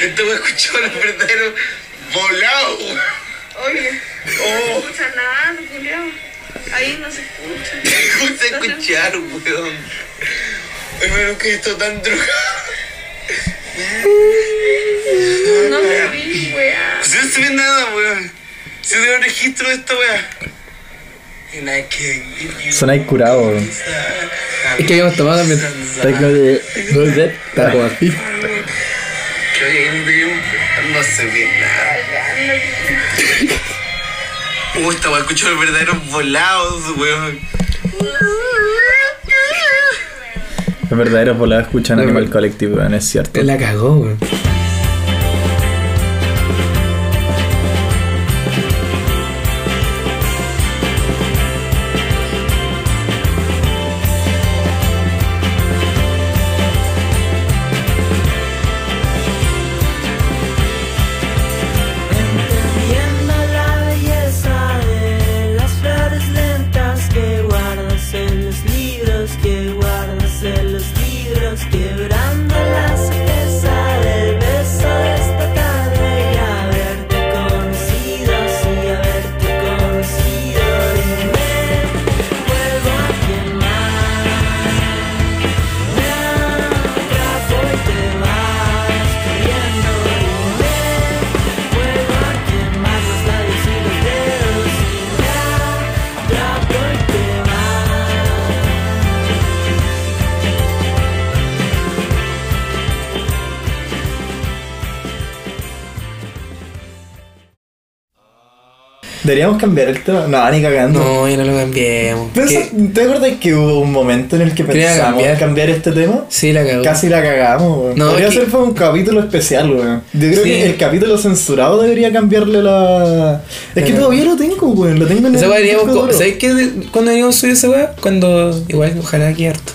Este weón escuchó los verdaderos volados, weón. Oye, no Oh, escucha nada, Julio. Ahí no se escucha. ¿cómo se escucharon, weón? Ay, me nunca he estado tan drogado. No me vi, weá. Si no se ve nada, weón. Si no un registro de esta you Sonáis curado, weón. Es que habíamos tomado también. Está como de. No sé, está como así. No te- no se ve nada. Uh, esta weá escuchó los verdaderos volados, weón. Los verdaderos volados escuchan Animal Collective, weón, es cierto. La cagó, weón. Deberíamos cambiar el tema. No, ni cagando. No, ya no lo cambiemos. ¿Te acuerdas que hubo un momento en el que pensamos cambiar. cambiar. este tema? Sí, la cagó. Casi la cagamos, weón. No, Podría es que- ser un capítulo especial, weón. Yo creo Sí. que el capítulo censurado debería cambiarle la. Es que todavía lo tengo, weón. Lo tengo en Esa el weá deberíamos. ¿Sabes qué? Cuando deberíamos subir esa weá? Cuando. Igual, ojalá aquí harto.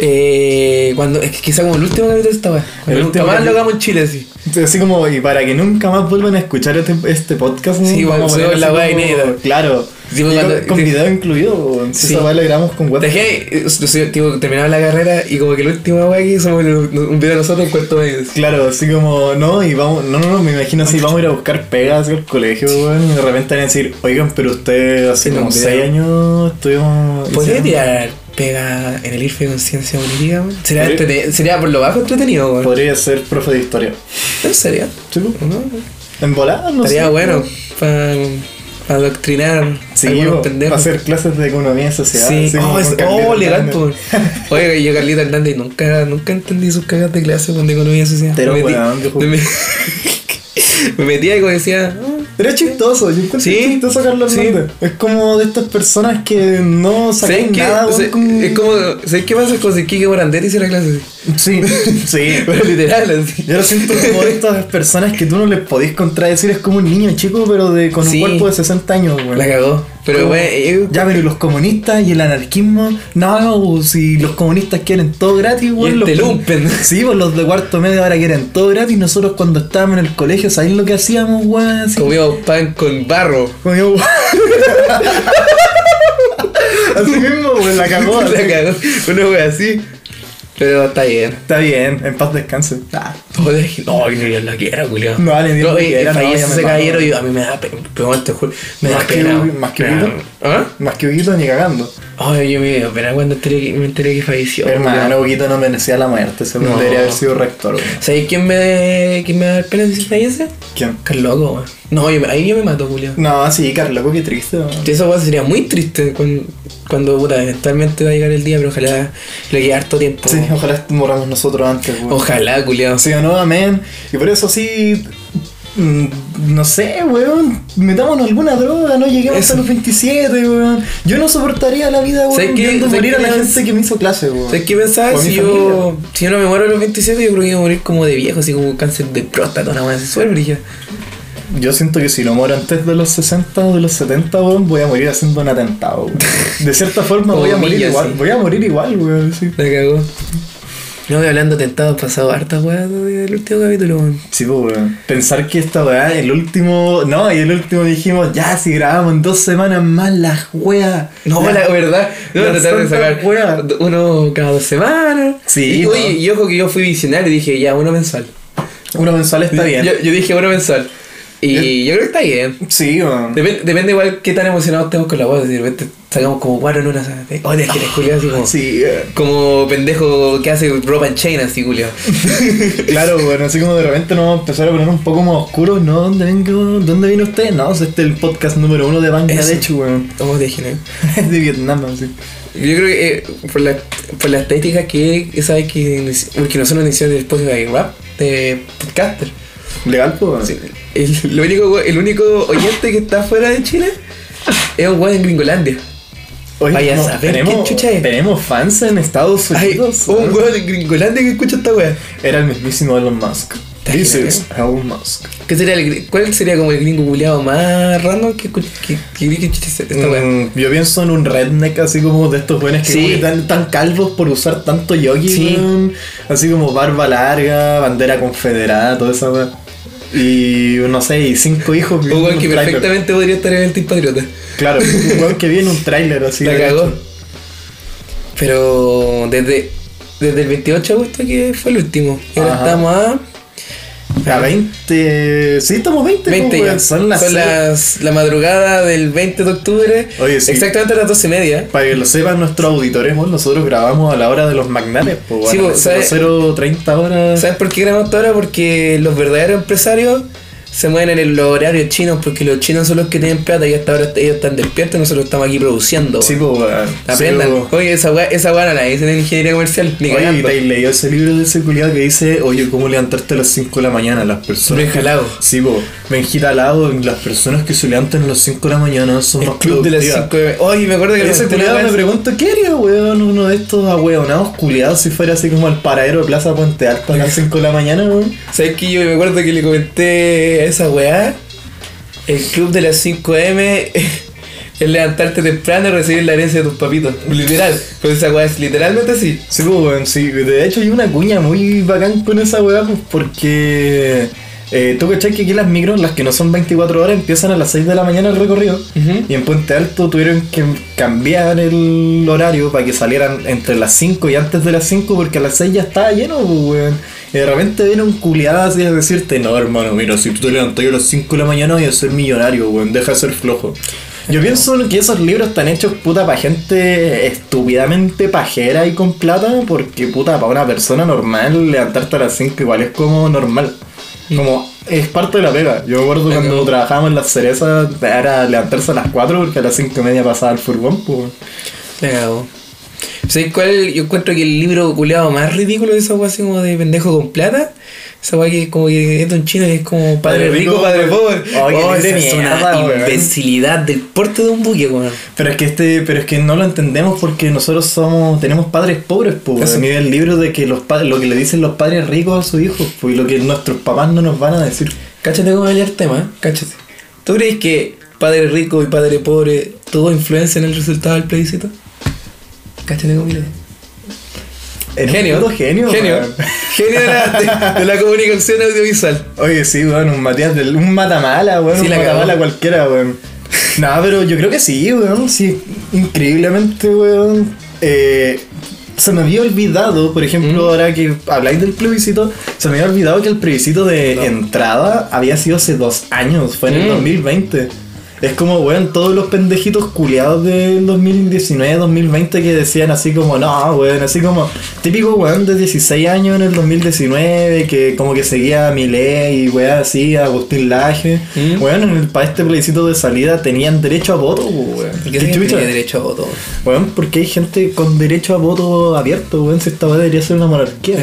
Eh, cuando. Es que quizá como el último capítulo de esta weá. El último más lo hagamos en Chile, así. Así como, y para que nunca más vuelvan a escuchar este, este podcast, Sí, vamos a la como- inédita. Claro. Sí, con, cuando- con sí. video incluido, Sí. esa weá la grabamos con web. Dejé. eh, tipo, terminaba la carrera y como que la última weá que hicimos un video de nosotros en cuarto medio. Claro, así como, no, y vamos, no, no, no, me imagino así, vamos a ir a buscar pegas al colegio, weón, y de repente van a decir, oigan, pero usted hace Sí, como no, 6 video. años estuvimos... ¿Podría tirar pega en el IRFE con ciencia política? Sería, sería por lo bajo entretenido, weón. Podría ser profe de historia. ¿En serio? Sí. ¿No? En volada, no Estaría sé. bueno para adoctrinar Sí, para hacer clases de economía y sociedad. Sí, como oh, es- oh, legal. Oye, yo Carlita Hernández nunca, nunca entendí sus cagas de clase con de economía social. Pero, me, metí- me, me- me metía y como decía, "Ah, Era chistoso, yo encuentro Sí, chistoso Carlos sí. Hernández. Es como de estas personas que no ¿sabes sacan nada, con- Es como, ¿sabes qué pasa con Kike Morandetti hizo la clase? Sí, sí. Pero literal, así. Yo lo siento como de estas personas que tú no les podís contradecir, es como un niño chico, pero de con un Sí. cuerpo de 60 años, weón. La cagó. Pero, Como, güey, yo- Ya, pero ¿y los comunistas y el anarquismo? No, si los comunistas quieren todo gratis, y weón. el los- telumpen. Sí, pues los de cuarto medio ahora quieren todo gratis. Nosotros cuando estábamos en el colegio, ¿sabéis lo que hacíamos? Así, Comíamos pan con barro. comíamos- Así mismo, weón, la cagó. La cagó. Una wea así. Pero está bien. Está bien, en paz descanse. Ah, No, que Dios la quiera, Julio. No, vale, Dios no, y- quiera, no, ese caballero y a mí me da pena. Me da pena. Más que Huguito. ¿Ah? más que Huguito ni cagando. Ay, yo me dio pena cuando enteré me enteré que falleció. Hermano, Huguito no merecía la muerte. Se No. debería haber sido rector, weón. ¿Sabes quién me, quién me da pena si fallece? ¿Quién? Carloco, weón. No, yo ahí yo me mato, Julio. No, sí, Carlos, qué triste, weón. Eso weón, sería muy triste cuando, cuando puta, eventualmente va a llegar el día, pero ojalá le quede harto tiempo. Sí, ojalá moramos nosotros antes, weón. Ojalá, culiao. Sí o no, amén. Y por eso sí. mm, No sé, weón. Metámonos alguna droga, no lleguemos Eso. hasta los 27, weón. Yo no soportaría la vida, ¿Sabes weón, qué? viendo ¿Sabes morir a la gente que me hizo clase, weón. ¿Sabes qué pensaba? O a mi Si yo, si yo no me muero a los 27, yo creo que iba a morir como de viejo, así como cáncer de próstata, una buena suerte, brillo. Yo siento que si no muero antes de los 60 o de los 70, weón, voy a morir haciendo un atentado, weón. De cierta forma Como voy a morir Villa, igual. sí. Voy a morir igual, weón. Sí, La cagó. No, voy hablando de tentados, pasado harta weá del último capítulo, weón. Sí, pues, weón. Pensar que esta weá, el último. No, y el último dijimos, ya, si grabamos en dos semanas más las weas. No, Las- la verdad, no tratar de sacar weas. uno cada dos semanas. Sí, y, no. oye, y ojo que yo fui visionario y dije, ya, uno mensual. Uno mensual está bien. Yo, yo dije uno mensual. Y yo creo que está bien. Sí, weón. Depende, depende igual qué tan emocionados estemos con la web. De repente sacamos como cuatro en una. ¿sabes? Oh, es que eres culiao, así como. Sí, Como pendejo que hace ropa en chain así, culiao. claro, bueno, así como de repente nos vamos a empezar a poner un poco más oscuros, ¿no? ¿Dónde vengo? ¿Dónde viene usted? No, este es el podcast número uno de Bangladesh, weón. Oh, déjenme. Es de Vietnam, así. Yo creo que eh, por, la, por la estética que esa vez que, porque nosotros iniciamos el Spotify Rap de podcaster. Legal, pues. Sí, El, único, el único oyente que está fuera de Chile es un weón en Gringolandia. Oye, Vaya a no, saber tenemos, qué chucha es. tenemos fans en Estados Hay Unidos. un ¿no? weón en Gringolandia que escucha esta wea. Era el mismísimo Elon Musk. ¿Te This is Elon Musk. ¿Qué sería el, ¿Cuál sería como el gringo culiado más random que que, que, que esta? Mm, yo pienso en un redneck así como de estos buenos que Sí. están tan calvos por usar tanto yogi, Sí. Así como barba larga, bandera confederada, toda esa weá. Y no sé, y cinco hijos. Un weón que perfectamente podría estar en el Team Patriota. Claro, un weón que viene en un tráiler así. La cagó. Pero desde, desde el 28 de agosto que fue el último. Y ahora estamos a A 20. Sí, estamos 20. 20 pues, ya. Son las. seis. las- la madrugada del 20 de octubre. Oye, sí. Exactamente a las 12 y media. Para que lo sepan nuestros auditores, weón, nosotros grabamos a la hora de los magnates, pues, Sí, bueno, pues, ¿sabes? 0.30 horas. ¿Sabes por qué grabamos ahora? Porque los verdaderos empresarios se mueven en el- los horarios chinos, porque los chinos son los que tienen plata y hasta ahora ellos están despiertos y nosotros estamos aquí produciendo. Sí, pues. Aprendan. Sí, pues. Oye, esa weá, esa weá no la dicen en ingeniería comercial, ni Oye. ¿te leído ese libro de ese culiado que dice, oye, cómo levantarte a las 5 de la mañana? Las personas. Benja Lago. Sí, Lago, las personas que se levantan a las 5 de la mañana son El más club de las productivas. 5 de... Oye, me acuerdo que Ese culiado me pregunto, ¿qué haría, weón? Uno de estos ahueonados culiados si fuera así como el paradero de Plaza Puente Alto a las 5 de la mañana, weón. ¿Sabes que yo me acuerdo que le comenté esa weá? El club de las 5M es levantarte temprano y recibir la herencia de tus papitos. Literal. Pues esa weá es literalmente así. Sí, pues, sí. De hecho, hay una cuña muy bacán con esa weá, pues, porque. Eh, Tú cachai que aquí las micros, las que no son 24 horas, empiezan a las 6 de la mañana el recorrido. Y en Puente Alto tuvieron que cambiar el horario para que salieran entre las 5 y antes de las 5 porque a las 6 ya estaba lleno, pues, weón. Y de repente viene un culiado así a decirte, no hermano, mira, si tú te levantas a las 5 de la mañana voy a ser millonario, weón, deja de ser flojo. Yo pienso que esos libros están hechos puta para gente estúpidamente pajera y con plata, porque puta, para una persona normal levantarte a las 5 igual es como normal. Como es parte de la pega. Yo me acuerdo cuando Ajá. trabajábamos en las cerezas, era levantarse a las 4 porque a las 5 y media pasaba el furgón, pues. Cago. ¿Sabes cuál? Yo encuentro que el libro culeado más ridículo de esa weá así como de pendejo con plata. Esa weá que como que es un chino y es como padre, rico, rico, padre pobre. Oh, Oh, esa es mierda, una imbecilidad del porte de un buque, weón. Pero es que este, pero es que no lo entendemos porque nosotros somos, tenemos padres pobres, pues. A mí el libro de que los padres, lo que le dicen los padres ricos a sus hijos, pues, y lo que nuestros papás no nos van a decir. Cáchate cómo el tema, ¿eh? cáchate. ¿Tú crees que padre rico y padre pobre todo influencia en el resultado del plebiscito? Cáchate un Genio. genio. Genio. weón. Genio de la, de- de la comunicación audiovisual. Oye, sí, weón, un Matías del, un matamala, weón, Sí, un matamala cualquiera, weón. No, pero yo creo que sí, weón, sí, increíblemente, weón. Eh, se me había olvidado, por ejemplo, Mm. ahora que habláis del plebiscito, se me había olvidado que el plebiscito de No. entrada había sido hace dos años, fue en el Mm. 2020. Es como, weón, todos los pendejitos culiados del 2019, 2020 que decían así como, no, weón, así como, típico weón de 16 años en el 2019 que como que seguía a Milei y weón así, a Agustín Laje. Mm. Weón, en el, para este plebiscito de salida tenían derecho a voto, weón. ¿Y ¿Qué qué derecho a voto? Weón, porque hay gente con derecho a voto abierto, weón, si esta weón debería ser una monarquía.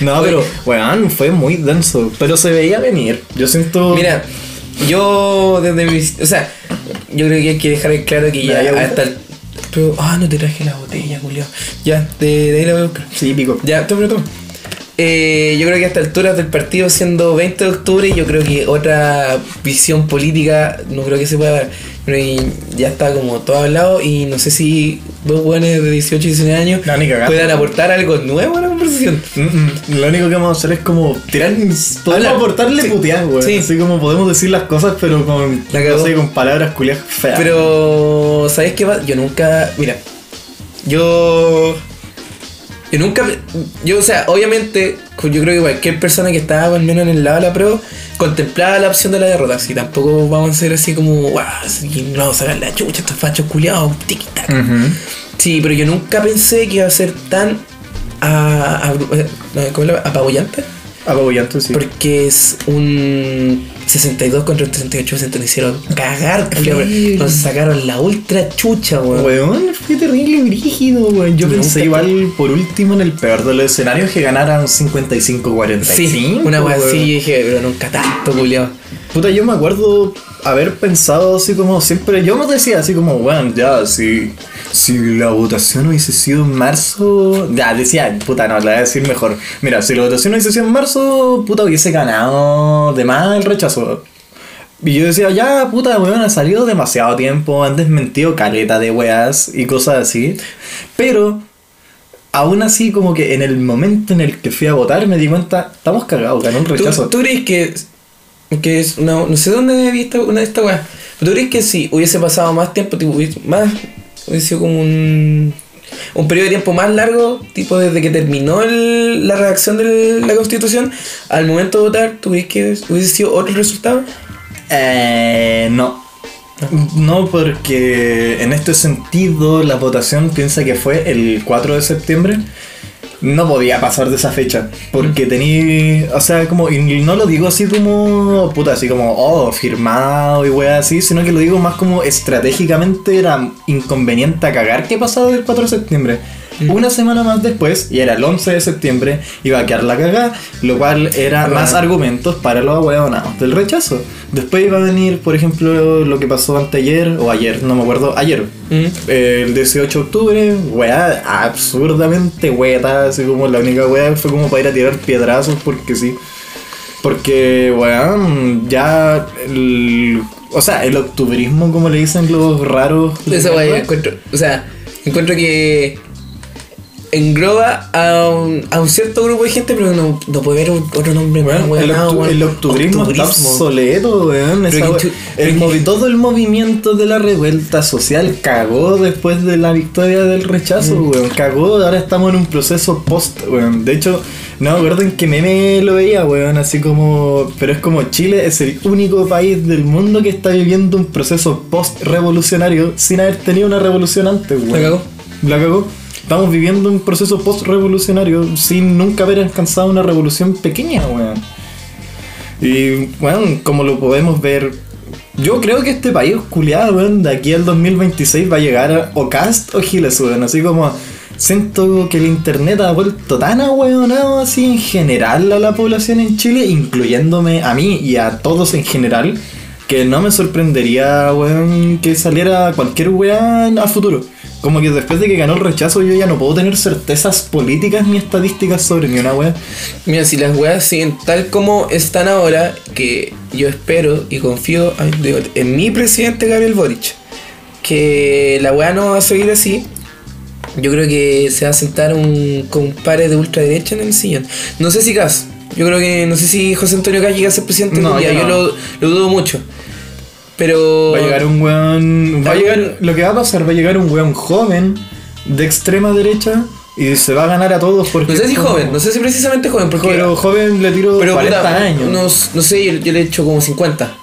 No, Oye, pero, weón, fue muy denso, pero se veía venir. Yo siento... Mira, yo desde mi. O sea, yo creo que hay que dejar en claro que ¿Me ya hasta el. Pero, ah, no te traje la botella, Julio. Ya, de, de ahí la voy a buscar. Sí, pico. Ya, toma, toma. Eh, yo creo que a esta altura del partido, siendo 20 de octubre, yo creo que otra visión política no creo que se pueda dar. Ya está como todo hablado y no sé si dos jóvenes de 18 y 19 años No, puedan aportar algo nuevo a la conversación. Mm, mm. Lo único que vamos a hacer es como tirar. Podemos Hablar. aportarle Sí. putear, weón. Sí. Así como podemos decir las cosas, pero con. La no sé, con palabras culias feas. Pero, ¿sabes qué va? Yo nunca. Mira, yo. Yo nunca. Yo, o sea, obviamente, yo creo que cualquier persona que estaba al menos en el lado de la pro contemplaba la opción de la derrota. Si tampoco vamos a ser así como, sí, no vamos a sacar la chucha, estos fachos culiados, tiki tac. Sí, pero yo nunca pensé que iba a ser tan a, apabullante. Apabullante, sí. Porque es un 62 contra un 38, se nos hicieron cagar. Horrible. Nos sacaron la ultra chucha, weón. Weón, fue terrible brígido, weón. Yo pensé igual, por último, en el peor de los escenarios, que ganaran 55-45. Sí, una weón. así, dije, pero nunca tanto, culiao. Puta, yo me acuerdo haber pensado así como siempre. Yo me decía así como, weón, ya, si, si la votación hubiese sido en marzo. Ya, decía, puta, no, la voy a decir mejor. Mira, si la votación hubiese sido en marzo, puta, hubiese ganado de más el rechazo. Y yo decía, ya, puta, weón, ha salido demasiado tiempo, han desmentido caleta de weas y cosas así. Pero, aún así, como que en el momento en el que fui a votar, me di cuenta, estamos cagados, ganó un ¿Tú, rechazo. tú crees que, que es una, no sé dónde he visto una de estas weas, tú crees que si hubiese pasado más tiempo, tipo, más, hubiese sido como un, un periodo de tiempo más largo, tipo desde que terminó el- la redacción de la constitución, al momento de votar, ¿tú que hubiese sido otro resultado? Eh, no. No, porque en este sentido la votación piensa que fue el 4 de septiembre. No podía pasar de esa fecha. Porque tenía. O sea, como. Y no lo digo así como. Puta, así como. Oh, firmado y wea así. Sino que lo digo más como estratégicamente era inconveniente a cagar que pasaba del 4 de septiembre. Una semana más después, y era el 11 de septiembre, iba a quedar la cagada, lo cual era más argumentos para los ahueonados del rechazo. Después iba a venir, por ejemplo, lo que pasó anteayer, o ayer, no me acuerdo, ayer, Mm. el 18 de octubre, weá, absurdamente hueta, así como la única weá fue como para ir a tirar piedrazos porque sí. Porque, weón, ya el, o sea, el octubrismo, como le dicen los raros. Esa yo encuentro, o sea, encuentro que engloba a un, a un cierto grupo de gente, pero no, no puede haber otro nombre más, Weón, el, weón, octu- weón. el octubrismo, está obsoleto, weón. esa el movi- todo el movimiento de la revuelta social cagó después de la victoria del rechazo, Mm. weón. Cagó, ahora estamos en un proceso post, weón. De hecho, no me acuerdo en qué meme lo veía, weón. Así como. Pero es como Chile es el único país del mundo que está viviendo un proceso post-revolucionario sin haber tenido una revolución antes, weón. La cagó. La cagó. Estamos viviendo un proceso post-revolucionario sin nunca haber alcanzado una revolución pequeña, weón. Y, weón, como lo podemos ver, yo creo que este país, culiado, weón, de aquí al 2026 va a llegar a o Cast o Giles, weón. Así como siento que el internet ha vuelto tan ahueonado así en general a la población en Chile, incluyéndome a mí y a todos en general, que no me sorprendería, weón, que saliera cualquier weón a futuro. Como que después de que ganó el rechazo yo ya no puedo tener certezas políticas ni estadísticas sobre ni una weón. Mira, si las weas siguen tal como están ahora, que yo espero y confío en mi presidente Gabriel Boric, que la wea no va a seguir así, yo creo que se va a sentar un compadre de ultraderecha en el sillón. No sé si Gas, yo creo que no sé si José Antonio Gas llega a ser presidente No, yo yo no. lo, lo dudo mucho. Pero. Va a llegar un weón. Va a llegar. Lo que va a pasar, va a llegar un weón joven de extrema derecha y se va a ganar a todos porque. No sé si como- joven, no sé si precisamente joven, porque. Pero joven le tiro pero 40 puta, años. unos- no sé, yo, yo le he hecho como 50.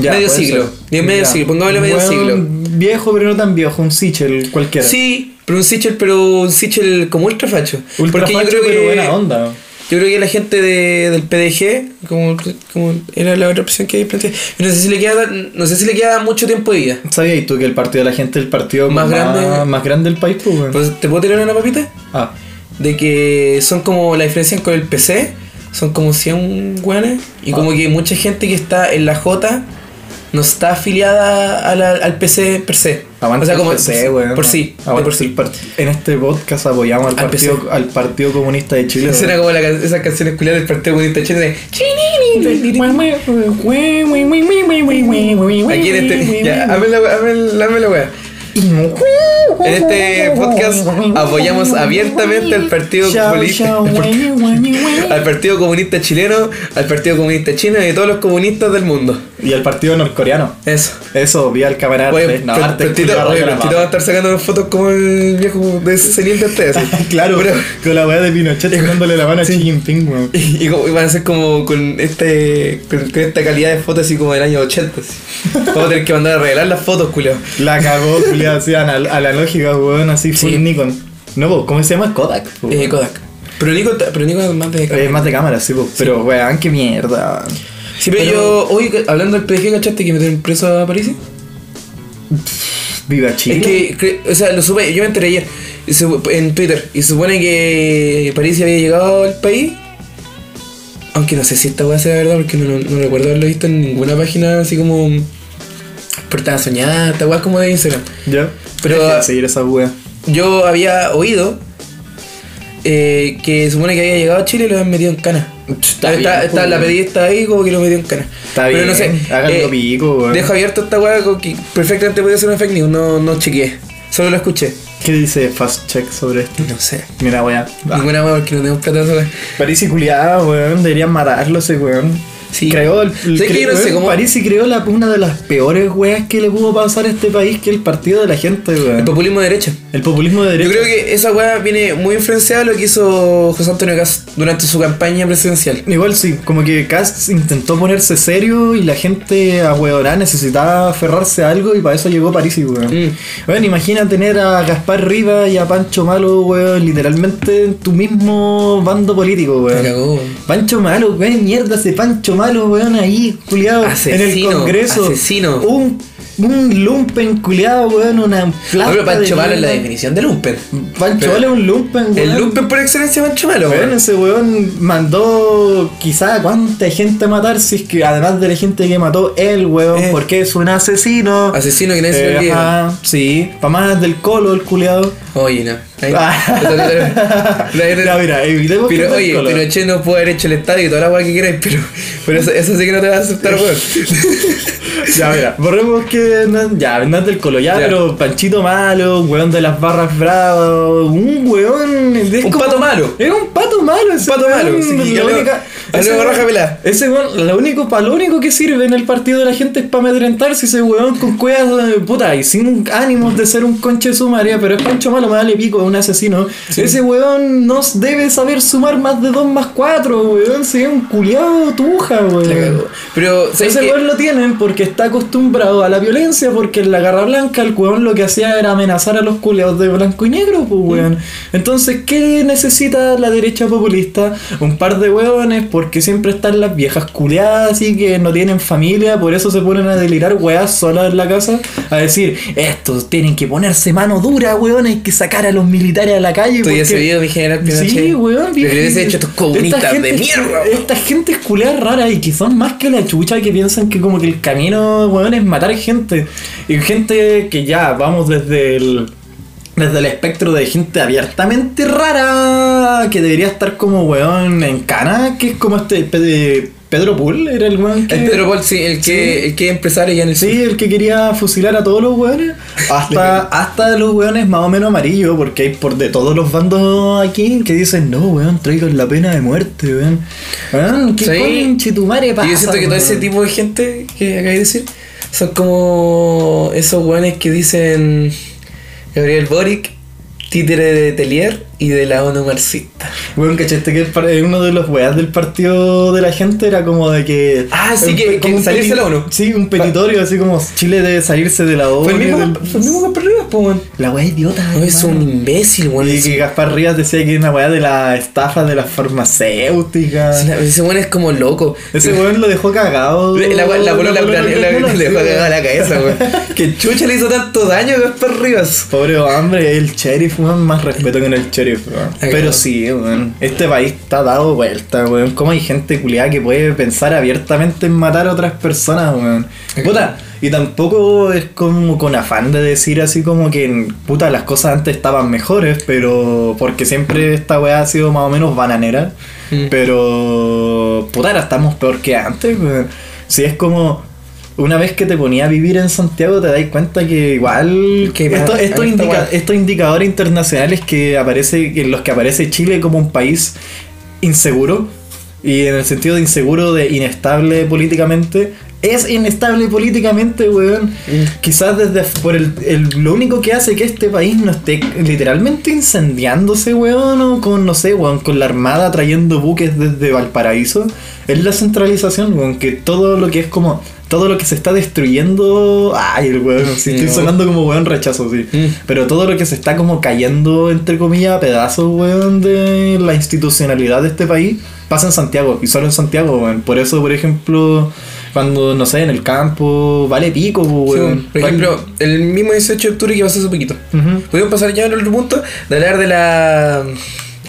Ya, medio siglo. ser. Diez medio siglo, pongámosle medio siglo. Viejo, pero no tan viejo, un Sichel cualquiera. Sí, pero un Sichel, pero un Sichel como ultra facho. Ultra porque facho, yo creo pero que. buena onda. Yo creo que la gente de, del PDG, como, como era la otra opción que hay planteado, no sé si le queda no sé si le queda mucho tiempo de vida. ¿Sabías tú que el partido de la gente es el partido Más más, grande- más grande del país, pues, weón? Pues, ¿Te puedo tirar una papita? Ah, De que son como la diferencia con el PC, son como 100 weones, y como Ah. que mucha gente que está en la J no está afiliada a la- al PC per se. aguanta o sea, como el PC, weón. por sí, por sí. el En este podcast apoyamos al, Al partido, PC. al partido Comunista de Chile. Esa era como la, esas canciones culiadas del Partido Comunista de Chile de Aquí en este. Ya, hazme la wea, En este podcast apoyamos abiertamente al partido comunista, al partido comunista chileno, al partido comunista chino y a todos los comunistas del mundo. Y el partido norcoreano. Eso. Eso, vi al camarada. Oye, no, Tito, va a estar sacando unas fotos como el viejo de senil de ustedes. así. Claro, Pero- con la weá de Pinochet dándole la mano a Xi Jinping, weón. y, van a ser como con este con, esta calidad de fotos así como del año 80. Así. Vamos a tener que mandar a regalar las fotos, culio. La cagó, culiao, así anal- a la lógica, weón, así full Sí. Nikon. No, po, ¿cómo se llama? Kodak. po, Eh. Kodak. Pero Nico, pero Nico es más de Eh, más de cámara, sí, po. Pero, weón, qué mierda. Sí, pero, yo, hoy hablando del PDG, ¿cachaste que metieron preso a París? Viva Chile. Es que, o sea, lo supe, yo me enteré ayer en Twitter y supone que París había llegado al país. Aunque no sé si esta weá sea verdad porque no, no, no recuerdo haberlo visto en ninguna página así como portada soñada, esta weá como de Instagram. Ya. Pero- seguir esa weá. Yo había oído eh, que supone que había llegado a Chile y lo habían metido en cana. Está Está, bien, está- pues, la pedida está ahí como que lo metió en cana. Está Pero bien, no sé. eh, pico, weón. Dejo abierto esta weá que perfectamente podía ser una fake news, no, no chequeé. Solo lo escuché. ¿Qué dice Fast Check sobre esto? No sé. Mira, weá. Ninguna weá porque no tenemos plata. París y culiado, weón. Deberían matarlo ese weón. Sí. Creó el, el- ¿Sabes que yo no weón, sé cómo- París y creó la, una de las peores weas que le pudo pasar a este país, que es el partido de la gente, weón. El populismo de derecha. El populismo de derecha. Yo creo que esa weá viene muy influenciada de lo que hizo José Antonio Cast durante su campaña presidencial. Igual sí, como que Cass intentó ponerse serio y la gente a necesitaba aferrarse a algo y para eso llegó París y weón. Mm. Weón, imagina tener a Gaspar Rivas y a Pancho Malo, weón, literalmente en tu mismo bando político, weón. Cagó. Pancho Malo, weón, mierda ese Pancho Malo, weón, ahí, culiado, en el Congreso. asesino. Un, un lumpen, culiado, weón, una plata pero Pancho de Malo es la definición de lumpen. Pancho Pero- Malo es un lumpen, weón. El lumpen por excelencia Pancho Malo, Weón, weón. ese weón mandó quizá cuánta gente a matar, si es que además de la gente que mató él, weón, Eh. porque es un asesino. Asesino que nadie se Eh, sí, pa' más del colo el culiado. Oye, no. Ahí- Ah. ya, mira, evitemos que Pero oye, colo. Pinochet no puede haber hecho el estadio y toda la weá que quieras, pero, pero eso, eso sí que no te va a aceptar, weón. Ya, mira, borremos que no, ya, no es del colo, ya, Ya. pero Panchito malo, un weón de las barras bravas, un weón. Un como- pato malo. Es un pato malo, ese pato weón, malo, sí, la única- ese weón- raja. Ese weón, lo único, para lo único que sirve en el partido de la gente es para amedrentarse ese weón con cuevas de puta y sin ánimos de ser un conche de su María, pero es Pancho Malo, me vale pico, un asesino. Ese weón no debe saber sumar más de 2 más 4, weón, se ve un culiado tuja, weón. Pero, ¿sabes Ese qué? weón lo tienen porque está acostumbrado a la violencia, porque en la Garra Blanca el weón lo que hacía era amenazar a los culeados de blanco y negro, pues weón. Entonces, ¿qué necesita la derecha populista? Un par de weones, porque siempre están las viejas culeadas y que no tienen familia, por eso se ponen a delirar weas solas en la casa, a decir, estos tienen que ponerse mano dura, weón, hay que sacar a los militares a la calle. Ese video, mi general Pinochet. Sí, weón. Viejo. hubiese hecho estos comunistas Esta de gente- mierda. Esta gente es culeada rara y que son más que la chucha que piensan que como que el camino, weón, es matar gente. Y gente que ya, vamos desde el. Desde el espectro de gente abiertamente rara que debería estar como weón en cana, que es como este Pedro Pool, era el weón que. El Pedro Paul, sí, el que, el que es empresario ya en el sur. Sí, el que quería fusilar a todos los weones. Hasta, hasta los weones más o menos amarillos, porque hay por de todos los bandos aquí que dicen, no, weón, traigan la pena de muerte, weón. Weón, qué Sí. conche tu madre Y pasa. yo siento que todo ese tipo de gente que acabé de decir son como esos weones que dicen Gabriel Boric, títere de Telier y de la ONU marxista. Weón, cachaste que el eh, uno de los weas del partido de la gente era como de que. Ah, sí, un que- salirse de la ONU. Sí, un petitorio así como Chile debe salirse de la ONU. Fue el mismo, del- fue el mismo Gaspar Rivas, po, weón. La wea idiota. No, es un imbécil, weón. Y Es- que Gaspar Rivas decía que era una weá de la estafa de las farmacéuticas. Ese weón es como loco. Ese weón lo dejó cagado. La, la, la, La la- dejó weón. cagada la cabeza, weón. Que chucha le hizo tanto daño a Gaspar Rivas. Pobre hombre, el sheriff, weón, más respeto que en el sheriff, weón. Pero sí, weón. Este país está dado vuelta, weón. ¿Cómo hay gente culiada que puede pensar abiertamente en matar a otras personas, weón? Puta, y tampoco es como con afán de decir así como que, puta, las cosas antes estaban mejores, pero porque siempre esta weá ha sido más o menos bananera. Mm. Pero, puta, ahora estamos peor que antes, weón. Si es como, una vez que te ponía a vivir en Santiago te das cuenta que igual Que esto- más- estos, indica- estos indicadores internacionales que aparece en los que aparece Chile como un país inseguro y en el sentido de inseguro de inestable políticamente es inestable políticamente weón. Quizás desde por el, el- lo único que hace que este país no esté literalmente incendiándose weón o con no sé weón con la armada trayendo buques desde Valparaíso es la centralización weón que todo lo que es como todo lo que se está destruyendo ay el weón Sí, estoy no. sonando como weón rechazo sí Mm. pero todo lo que se está como cayendo, entre comillas, a pedazos, weón, de la institucionalidad de este país, pasa en Santiago, y solo en Santiago, weón. Por eso, por ejemplo, cuando, no sé, en el campo, vale pico, Sí, weón. por ejemplo, el mismo 18 de octubre que pasó hace poquito. Ujú. Podemos pasar ya al otro punto de hablar de la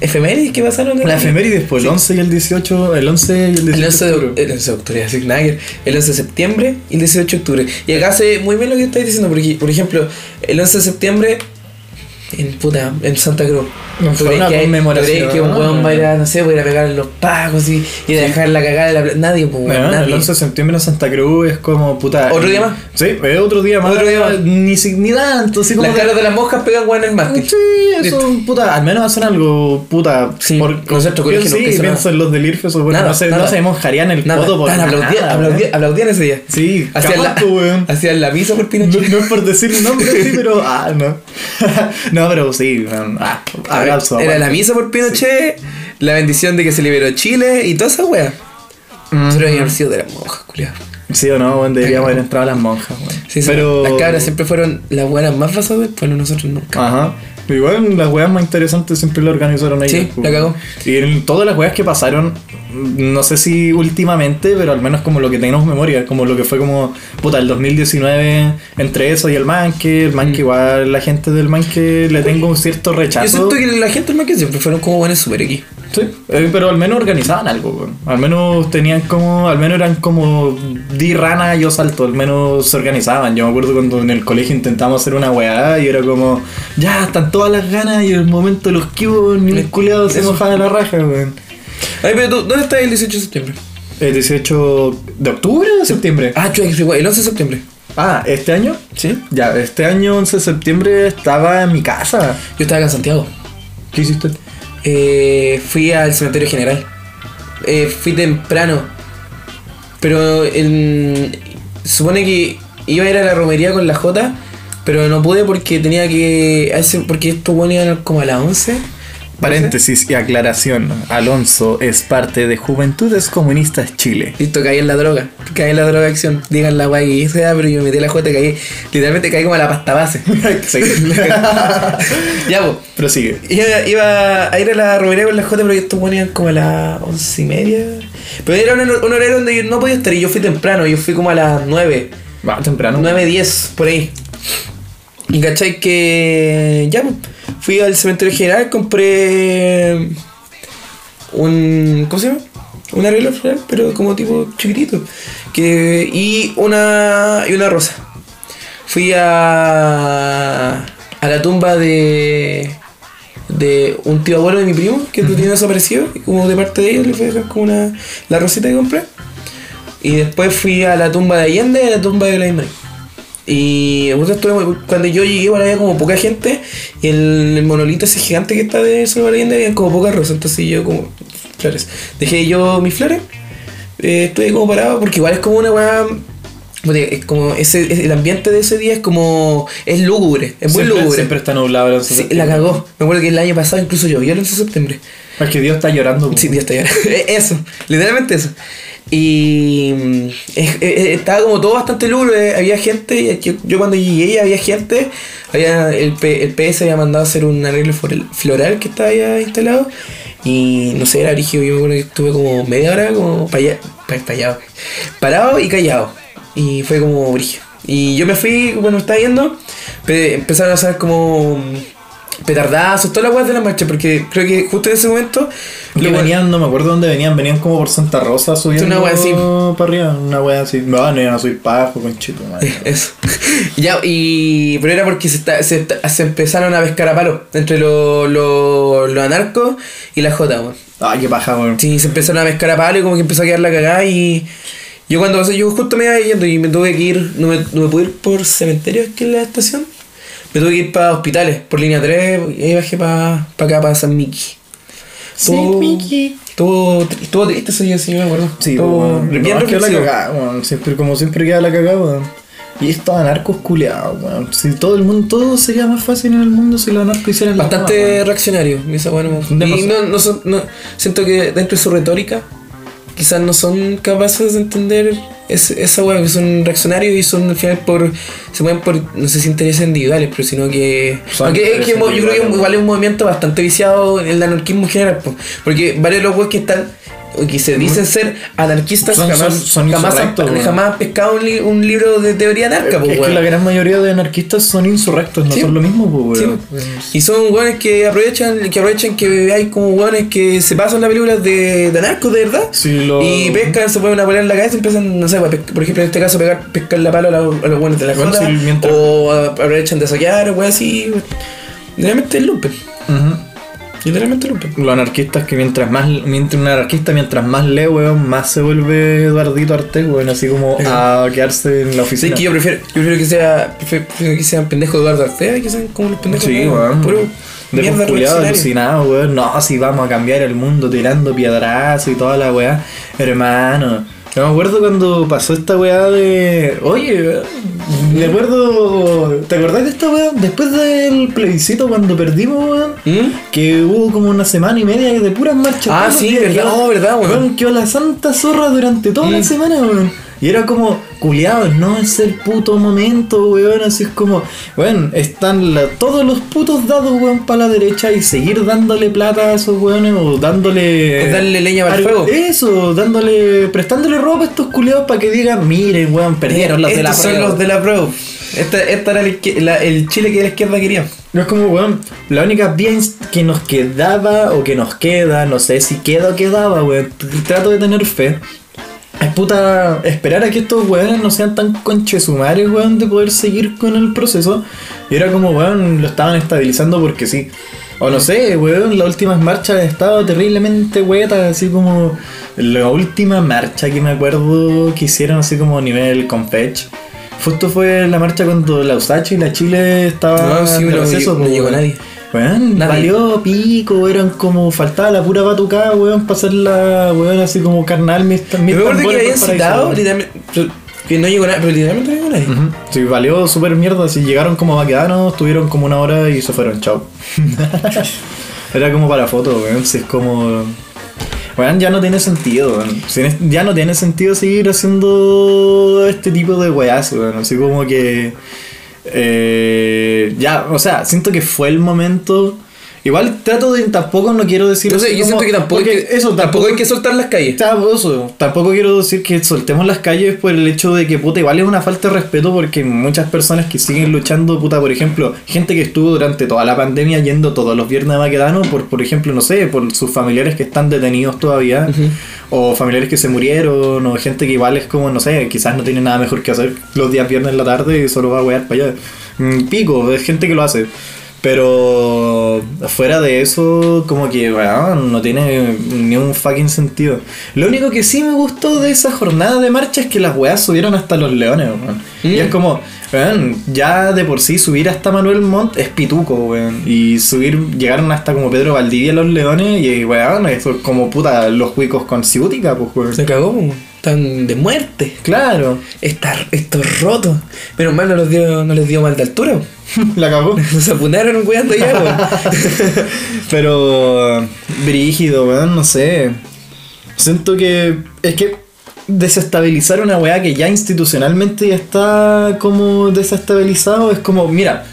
efemérides que pasaron. La el- efeméride, pues, el 11 y el 18, el 11 y el 18 El 11 de octubre. el 11 de octubre, así que el 11 de septiembre y el 18 de octubre. Y acá se muy bien lo que estáis diciendo, porque, por ejemplo, el 11 de septiembre en puta, en Santa Cruz. No, fue ¿Tú crees una que conmemoración, tú que un ¿no? weón va a ir a, no sé, va a a pegar a los pacos y, y a dejar la cagada de la Nadie, pues, weón, Weón, nadie. el 11 de septiembre en Santa Cruz es como puta. ¿Otro día más? Sí, es otro día más. Otro día más. Ni, ni tanto, así como. Las caras de las moscas pegan weón en el mástil. Sí, eso, puta, al menos hacen algo, puta. Sí, nosotros colegio sí, hizo pienso en los del IRFES, o bueno, no se, no se mojarían el Nada, codo por aplaudían, nada, aplaudían, weón. aplaudían ese día. Sí, Hacían la, hacían la misa por No, Pinochet. no es por decir nombre, sí, pero. Ah, no. no, pero sí, ah, Era la misa por Pinochet, la bendición de que se liberó Chile y toda esa wea. Nosotros habíamos sido de las monjas, culiado. Sí o no, weón, deberíamos haber entrado a las monjas, weón. Sí, sí, pero. Las cabras siempre fueron las buenas más basadas, pero nosotros nunca. Ajá. Bueno, las weas más interesantes siempre lo organizaron ellos. Sí, pues. la cagó. Y en todas las weas que pasaron, no sé si últimamente, pero al menos como lo que tenemos memoria, como lo que fue como, puta, el 2019, entre eso y el Manque, el Manque igual, la gente del Manque le tengo un cierto Yo rechazo. siento que la gente más que siempre fueron como buenos super aquí. Sí, eh, pero al menos organizaban algo, weón. Al menos tenían como, al menos eran como di rana, yo salto, al menos se organizaban. Yo me acuerdo cuando en el colegio intentamos hacer una weá y era como, ya, están todas las ganas y en el momento los cubos ni un culeado se mojaba la raja, weón. Ay, pero tú, ¿dónde estás el 18 de septiembre? ¿El 18 de octubre o de septiembre? Ah, sí, el 11 de septiembre. Ah, ¿este año? ¿Sí? Ya, este año 11 de septiembre estaba en mi casa. Yo estaba acá en Santiago. ¿Qué hiciste? Eh, fui al cementerio general. Eh, fui temprano. Pero supone que iba a ir a la romería con la J, pero no pude porque tenía que. Porque esto bueno iban como a las 11. Paréntesis y aclaración. Alonso es parte de Juventudes Comunistas Chile. Listo, caí en la droga. Caí en la droga acción. Digan la guay que hice, ah, pero yo metí la J y caí. Literalmente caí como a la pasta base. Ya, pues. Prosigue. Iba, iba a ir a la romería con la J, pero estos ponían como a las once y media. Pero era un, un horario donde yo no podía estar y yo fui temprano, yo fui como a las 9, Va, temprano. 9, 10, por ahí. Y cachai que ya pues, fui al cementerio general, compré un. ¿Cómo se llama? Un arreglo floral, pero como tipo chiquitito. Que, y una. y una rosa. Fui a. a la tumba de. de un tío abuelo de mi primo, que lo tiene desaparecido, y como de parte de ellos le fui a dejar como una. la rosita que compré. Y después fui a la tumba de Allende y a la tumba de Marín. Y cuando yo llegué igual había como poca gente y el, el monolito ese gigante que está de Salvador Allende había como pocas rosas, entonces yo como flores. Dejé yo mis flores, eh, estuve como parado porque igual es como una weá... Es como ese, es- el ambiente de ese día es como... es lúgubre, es muy siempre, lúgubre. siempre está nublado el 11 de Sí, la cagó. Me acuerdo que el año pasado incluso llovió el 11 de septiembre. Es que Dios está llorando. Sí, Dios te llora. Eso, literalmente eso. Y mm, es- estaba como todo bastante lúgubre. Había gente, yo, cuando llegué había gente. Había, el, P- el PS había mandado a hacer un arreglo flor- floral que estaba ya instalado. Y no sé, era brígido. Yo me acuerdo que estuve como media hora como pa allá- pa- pa allá, parado y callado. Y fue como brígido. Y yo me fui, bueno, estaba yendo. pe- empezaron a hacer como petardazos, todas las weas de la marcha. Porque creo que justo en ese momento. Lo- venían, no me acuerdo dónde venían, venían como por Santa Rosa subiendo Una wea así. para arriba, una wea así. No, no iban a subir pajo, conchito, madre. Eso. ya, y. Pero era porque se, está- se, está- se empezaron a pescar a palo entre los los los anarcos y la J, weón. Ay, qué paja, weón. Sí, se empezaron a pescar a palo y como que empezó a quedar la cagada y. Yo cuando pasé, yo justo me iba yendo y me tuve que ir, no me, no me pude ir por cementerios que es la estación. Me tuve que ir para hospitales, por línea 3, y ahí bajé para acá, para San Miki. Estuvo- Estuvo, estuvo triste ese día, sí, me acuerdo. Sí, Estuvo weón. bien No, es que la cagada, weón. Siempre, como siempre queda la cagada, weón. Y estos anarcos culeados, weón. Si todo el mundo, todo sería más fácil en el mundo si los anarcos hicieran Bastante weón. reaccionario, esa weá no me gusta. Y no, no son, no, siento que dentro de su retórica, quizás no son capaces de entender es- esa weá, que son reaccionarios y son al final por. se mueven por, no sé si intereses individuales, pero sino que. Aunque es que yo creo que igual es un movimiento bastante viciado en el anarquismo en general, po, porque varios de los weas que están. O que se dicen ser anarquistas Son- jamás, son- son jamás, han, jamás han pescado un, li- un libro de teoría anarca, po, Es que weón. la gran mayoría de anarquistas son insurrectos, no Sí. son lo mismo, pues, Sí, weón. Y son weones que aprovechan, que aprovechan que hay como weones que se pasan las películas de, de narcos de verdad. Sí, lo- Y pescan, se ponen a poner en la cabeza y empiezan, no sé, pues, por ejemplo en este caso pegar, pescar la pala a, los weones de la mientras- O aprovechan de saquear, weón así. Literalmente el lumpen. Ujú. Literalmente lumpen. Los anarquistas que mientras más, mientras un anarquista mientras más lee, weón, más se vuelve Eduardito Arte, weón, así como a quedarse en la Sí, oficina. que yo prefiero, yo prefiero que sea, prefiero, prefiero que sean pendejos de Eduardo Artea que sean como los pendejos Sí, weón. puro De mierda alucinado, weón. No, si vamos a cambiar el mundo tirando piedrazos y toda la weá. Hermano. Yo me acuerdo cuando pasó esta weá de. Oye, me acuerdo. ¿Te acordás de esta weá? Después del plebiscito cuando perdimos, weón. ¿Mm? Que hubo como una semana y media de puras marchas. Ah, sí, verdad, oh, verdad, weón. Quedó la santa zorra durante toda la Mm. semana, weón. Y era como, culiados, no es el puto momento, weón. Así es como, weón, están la- todos los putos dados, weón, para la derecha y seguir dándole plata a esos weones o dándole. Es darle leña para el fuego. Eso, dándole, prestándole ropa a estos culiados para que digan, miren, weón, perdieron los de la son prueba". los de la Pro. Esta, esta era el, la- el Chile que la izquierda quería. No es como, weón, la única ins- que nos quedaba o que nos queda, no sé si queda o quedaba, weón, trato de tener fe. Es puta, esperar a que estos weones no sean tan conchesumares, weón, de poder seguir con el proceso. Y era como, weón, lo estaban estabilizando porque sí. O no sé, weón, las últimas marchas han estado terriblemente huetas, así como la última marcha que me acuerdo que hicieron así como a nivel Confech. Justo fue la marcha cuando la USACH y la Chile estaban No, sí, en receso, llegó- no llegó weón. nadie. Weón, Nadie. valió pico, eran como, faltaba la pura batucada, weón, para hacerla, weón, así como carnal, mis, mis me acuerdo que habían citado, que no llegó nadie, pero literalmente no llegó nadie. Ujú. Sí, valió súper mierda, así llegaron como vaquedanos, tuvieron como una hora y se fueron, chao. Era como para foto, weón, si es como... Weón, ya no tiene sentido, weón. Si Ya no tiene sentido seguir haciendo este tipo de weas, weón. Así como que... eh, ya, o sea, siento que fue el momento... Igual trato de... Tampoco no quiero decir... No sé, yo siento que tampoco, hay que, eso, tampoco hay que soltar las calles. Tampoco quiero decir que soltemos las calles por el hecho de que, puta, igual es una falta de respeto porque muchas personas que siguen luchando, puta, por ejemplo, gente que estuvo durante toda la pandemia yendo todos los viernes a Maquedano por, por ejemplo, no sé, por sus familiares que están detenidos todavía, o familiares que se murieron, o gente que igual es como, no sé, quizás no tiene nada mejor que hacer los días viernes en la tarde y solo va a wear para allá. Mm, Pico, es gente que lo hace. Pero fuera de eso, como que, weón, no tiene ni un fucking sentido. Lo único que sí me gustó de esa jornada de marcha es que las weas subieron hasta los leones, weón. Y es como, weón, ya de por sí subir hasta Manuel Montt es pituco, weón. Y subir, llegaron hasta como Pedro Valdivia los leones y, weón, eso es como puta los huicos con ciútica, pues, weón. Se cagó, po. Están de muerte. Claro, Está, esto es roto. Menos mal no, los dio, no les dio mal de altura. la cagó. Nos apunaron weando ya. Pero brígido, weón, no sé. Siento que es que desestabilizar una weá que ya institucionalmente ya está como desestabilizado es como, mira,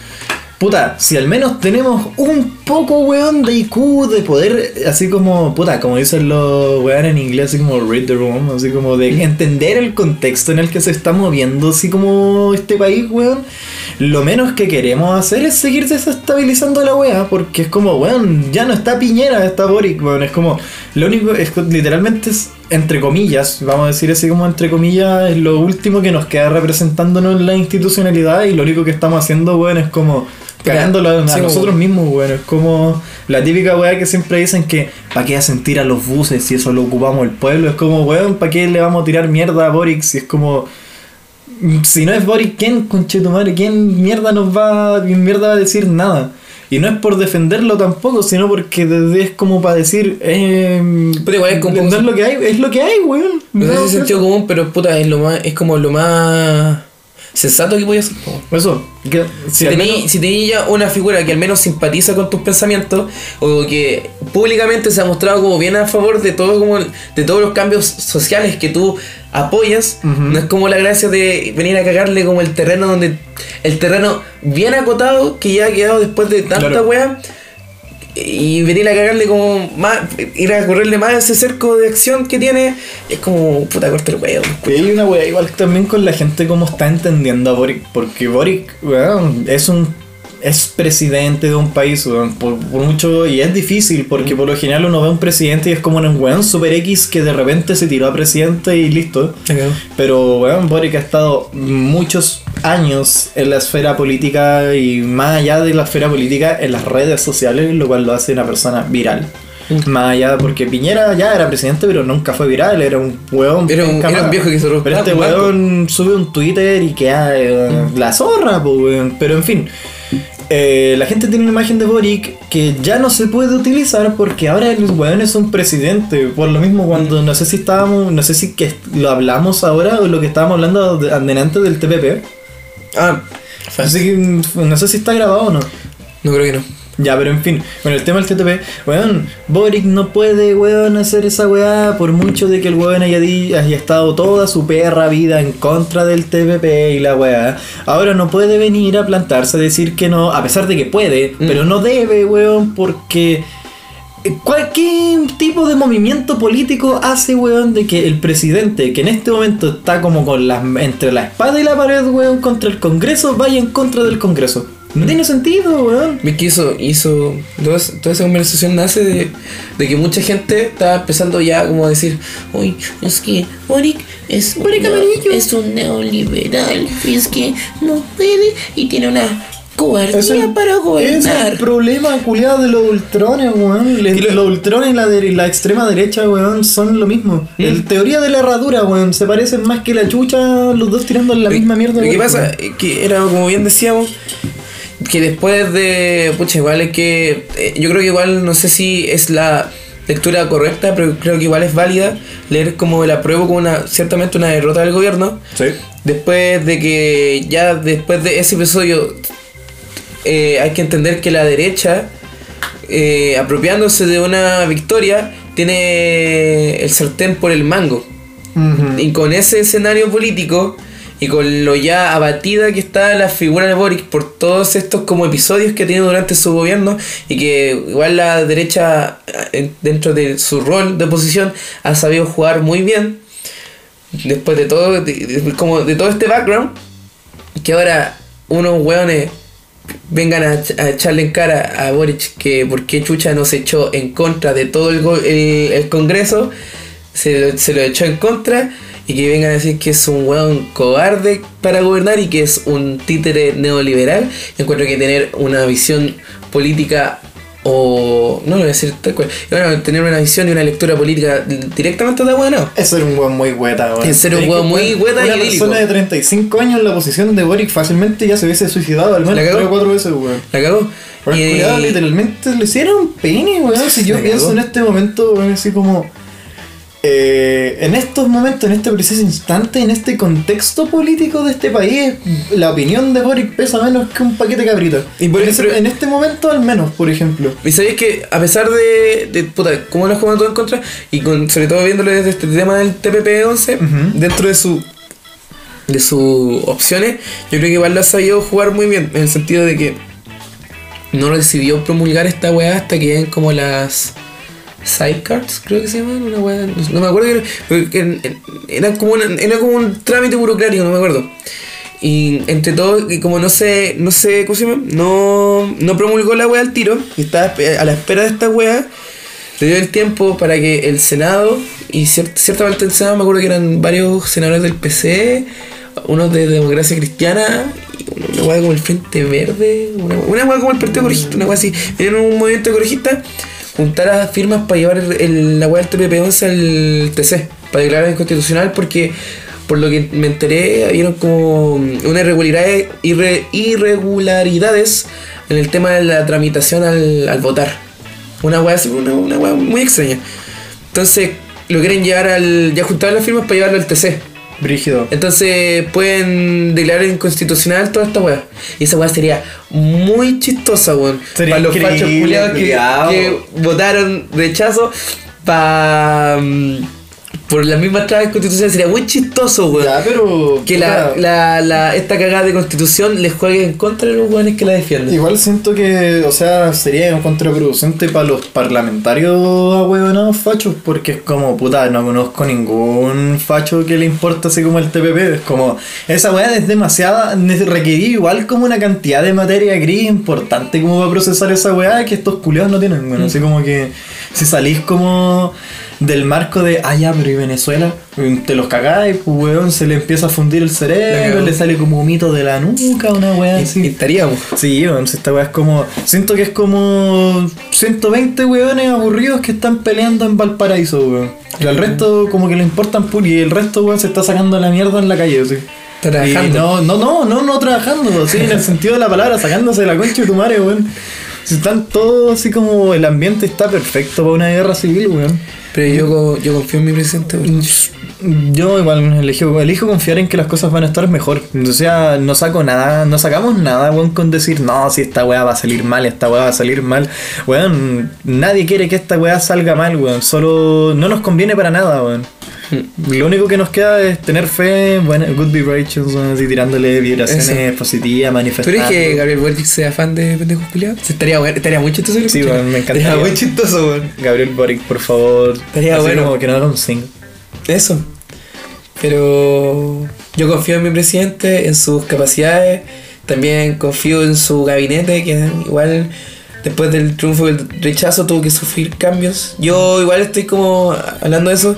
puta, si al menos tenemos un poco, weón, de IQ, de poder, así como, puta, como dicen los weón en inglés, así como read the room, así como de entender el contexto en el que se está moviendo, así como este país, weón. Lo menos que queremos hacer es seguir desestabilizando la weá, porque es como, weón, ya no está Piñera, está Boric, weón. Es como, lo único, es literalmente es, entre comillas, vamos a decir así como entre comillas, es lo último que nos queda representándonos en la institucionalidad y lo único que estamos haciendo, weón, es como cagándolo a, nosotros mismos, weón. Es como la típica weá que siempre dicen que ¿para qué sentir a los buses si eso lo ocupamos el pueblo? Es como, weón, ¿para qué le vamos a tirar mierda a Boric si es como. Si no es Boric, ¿quién, conchetumare? ¿Quién mierda nos va, quién mierda va a decir nada? Y no es por defenderlo tampoco, sino porque es como para decir, eh, Pero igual es como- no es lo que hay, es lo que hay, weón. No sé si No, es sentido común, pero puta, es lo más, es como lo más sensato que voy a hacer. Eso, que, Si al tení, menos- si tení ya una figura que al menos simpatiza con tus pensamientos o que públicamente se ha mostrado como bien a favor de todo como de todos los cambios sociales que tú apoyas, no es como la gracia de venir a cagarle como el terreno donde el terreno bien acotado que ya ha quedado después de tanta Claro. wea y venir a cagarle como más ir a correrle más ese cerco de acción que tiene es como puta corta el huevo. Y hay una weá igual también con la gente como está entendiendo a Boric, porque Boric, weón, es un es presidente de un país, weón, por, por mucho, y es difícil, porque por lo general uno ve a un presidente y es como un weón super X que de repente se tiró a presidente y listo. Pero weón, Boric ha estado muchos años en la esfera política y más allá de la esfera política en las redes sociales, lo cual lo hace una persona viral. Más allá, porque Piñera ya era presidente, pero nunca fue viral, era un weón. Era un- era un viejo que se Pero este weón sube un Twitter y queda eh, la zorra, pues weón. Pero en fin. Eh, la gente tiene una imagen de Boric que ya no se puede utilizar porque ahora el weón es un presidente. Por lo mismo, cuando no sé si estábamos, no sé si que lo hablamos ahora o lo que estábamos hablando antes del TPP. Ah, Así que no sé si está grabado o no. no creo que no. Ya, pero en fin, con el tema del TTP, weón, Boric no puede, weón, hacer esa weá por mucho de que el weón haya, haya estado toda su perra vida en contra del TPP y la weá. Ahora no puede venir a plantarse a decir que no, a pesar de que puede, pero no debe, weón, porque cualquier tipo de movimiento político hace, weón, de que el presidente, que en este momento está como con las entre la espada y la pared, weón, contra el Congreso, vaya en contra del Congreso. No tiene sentido, weón. Vi que hizo, hizo toda, esa- toda esa conversación nace de, de que mucha gente está empezando ya como a decir, uy, Es que Boric es, Boric es un neoliberal. Y es que no puede y tiene una cobardía Es el, para es gobernar. el problema culiado de los ultrones, weón. Le- Y lo- los ultrones y la, de- la extrema derecha, weón, son lo mismo. Mm. El teoría de la herradura, weón, se parecen más que la chucha, los dos tirando la misma mierda. Lo que pasa es que era como bien decíamos, que después de, pucha, igual es que, eh, yo creo que igual, no sé si es la lectura correcta, pero creo que igual es válida leer como el apruebo como una, ciertamente una derrota del gobierno. Sí. Después de que ya después de ese episodio eh, hay que entender que la derecha, eh, apropiándose de una victoria, tiene el sartén por el mango. Y con ese escenario político y con lo ya abatida que está la figura de Boric por todos estos como episodios que ha tenido durante su gobierno y que igual la derecha eh, dentro de su rol de oposición ha sabido jugar muy bien después de todo como de todo este background que ahora unos hueones vengan a, ch- a echarle en cara a Boric que por qué Chucha no se echó en contra de todo el, el, el Congreso, se, se lo echó en contra y que vengan a decir que es un hueón cobarde para gobernar y que es un títere neoliberal. Encuentro que tener una visión política o no lo voy a decir tal cual, bueno, tener una visión y una lectura política directamente de bueno. Es ser un weón muy hueta, weón. Es ser un weón muy weón, hueta y Una persona de 35 años en la posición de Boric fácilmente ya se hubiese suicidado al menos ¿La cagó? 3 o 4 veces, weón. La cagó. Pero Y- culiao literalmente le hicieron pene, weón. Si yo pienso en este momento, weón, así como. Eh, en estos momentos, en este preciso instante, en este contexto político de este país, la opinión de Boric pesa menos que un paquete de cabritas. Y por en, ese- en este momento, al menos, por ejemplo. Y sabéis que a pesar de, de puta, cómo lo ha jugado todo en contra, y con, sobre todo viéndolo desde este tema del TPP-11, Ujú. dentro de su de sus opciones, yo creo que igual lo ha sabido jugar muy bien, en el sentido de que no decidió promulgar esta weá hasta que lleguen como las sidecards, creo que se llaman, una weá, no, me acuerdo, era, era, como era como un trámite burocrático, no me acuerdo. Y entre todo, y como no sé, no sé, ¿cómo se llama? No, no promulgó la wea al tiro, y estaba a la espera de esta wea, le dio el tiempo para que el Senado, y cier- ciertamente el Senado, me acuerdo que eran varios senadores del PC, uno de democracia cristiana, una weá como el Frente Verde, una, weá como el Partido Ecologista, una weá así. Vinieron un movimiento ecologista, juntar a firmas para llevar el- el- la weá del TPP-11 al TC, para declarar inconstitucional, porque por lo que me enteré, habían como unas irregularidades, irre- irregularidades en el tema de la tramitación al, votar. Una weá una, una weá muy extraña. Entonces, lo quieren llevar al. ya juntar las firmas para llevarlo al TC. Brígido. Entonces pueden declarar inconstitucional toda esta weá. Y esa weá sería muy chistosa, weón. Sería Para los fachos culiados que, votaron rechazo para. Por las mismas trabas constitucionales sería muy chistoso, weón. Ya, pero. Que la, la, la, esta cagada de constitución les juegue en contra de los weones que la defienden. Igual siento que, o sea, sería contraproducente para los parlamentarios ahueonados fachos, porque es como, puta, no conozco ningún facho que le importa así como el TPP. Es como, esa weá es demasiada, requería igual como una cantidad de materia gris importante como para procesar esa weá que estos culiados no tienen. Bueno, así como que si salís como del marco de, ah, ya, pero ¿y Venezuela? Te los cagáis, pues weón, se le empieza a fundir el cerebro, le sale como humito de la nuca, una weá así. y estaríamos. Sí, weón, si esta weá es como. Siento que es como 120 weones aburridos que están peleando en Valparaíso, weón. Y al resto, como que le importan puli. Y el resto, weón, se está sacando la mierda en la calle, así. Trabajando. Y no, no, no, no, no trabajando, así en el sentido de la palabra, sacándose la concha de tu madre, weón. Si están todos así como el ambiente está perfecto para una guerra civil, weón. Pero yo, yo confío en mi presidente, weón. Yo igual elijo, elijo confiar en que las cosas van a estar mejor. O sea, no saco nada, no sacamos nada, weón, con decir, no, si esta weá va a salir mal, esta weá va a salir mal. Weón, nadie quiere que esta weá salga mal, weón. Solo no nos conviene para nada, weón. Lo único que nos queda es tener fe, bueno, good vibrations, así tirándole vibraciones Eso. positivas, ¿Tú manifestando. crees que Gabriel Boric sea fan de pendejos culiados? Estaría, bueno, estaría muy chistoso. que Sí, weón, me encantaría. Estaría muy chistoso, weón. Gabriel Boric, por favor. Estaría bueno. como que no haga un single. Eso. Pero yo confío en mi presidente, en sus capacidades. También confío en su gabinete, que igual después del triunfo del rechazo tuvo que sufrir cambios. Yo igual estoy como hablando de eso.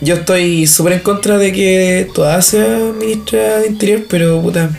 Yo estoy súper en contra de que toda sea ministra de Interior, pero puta.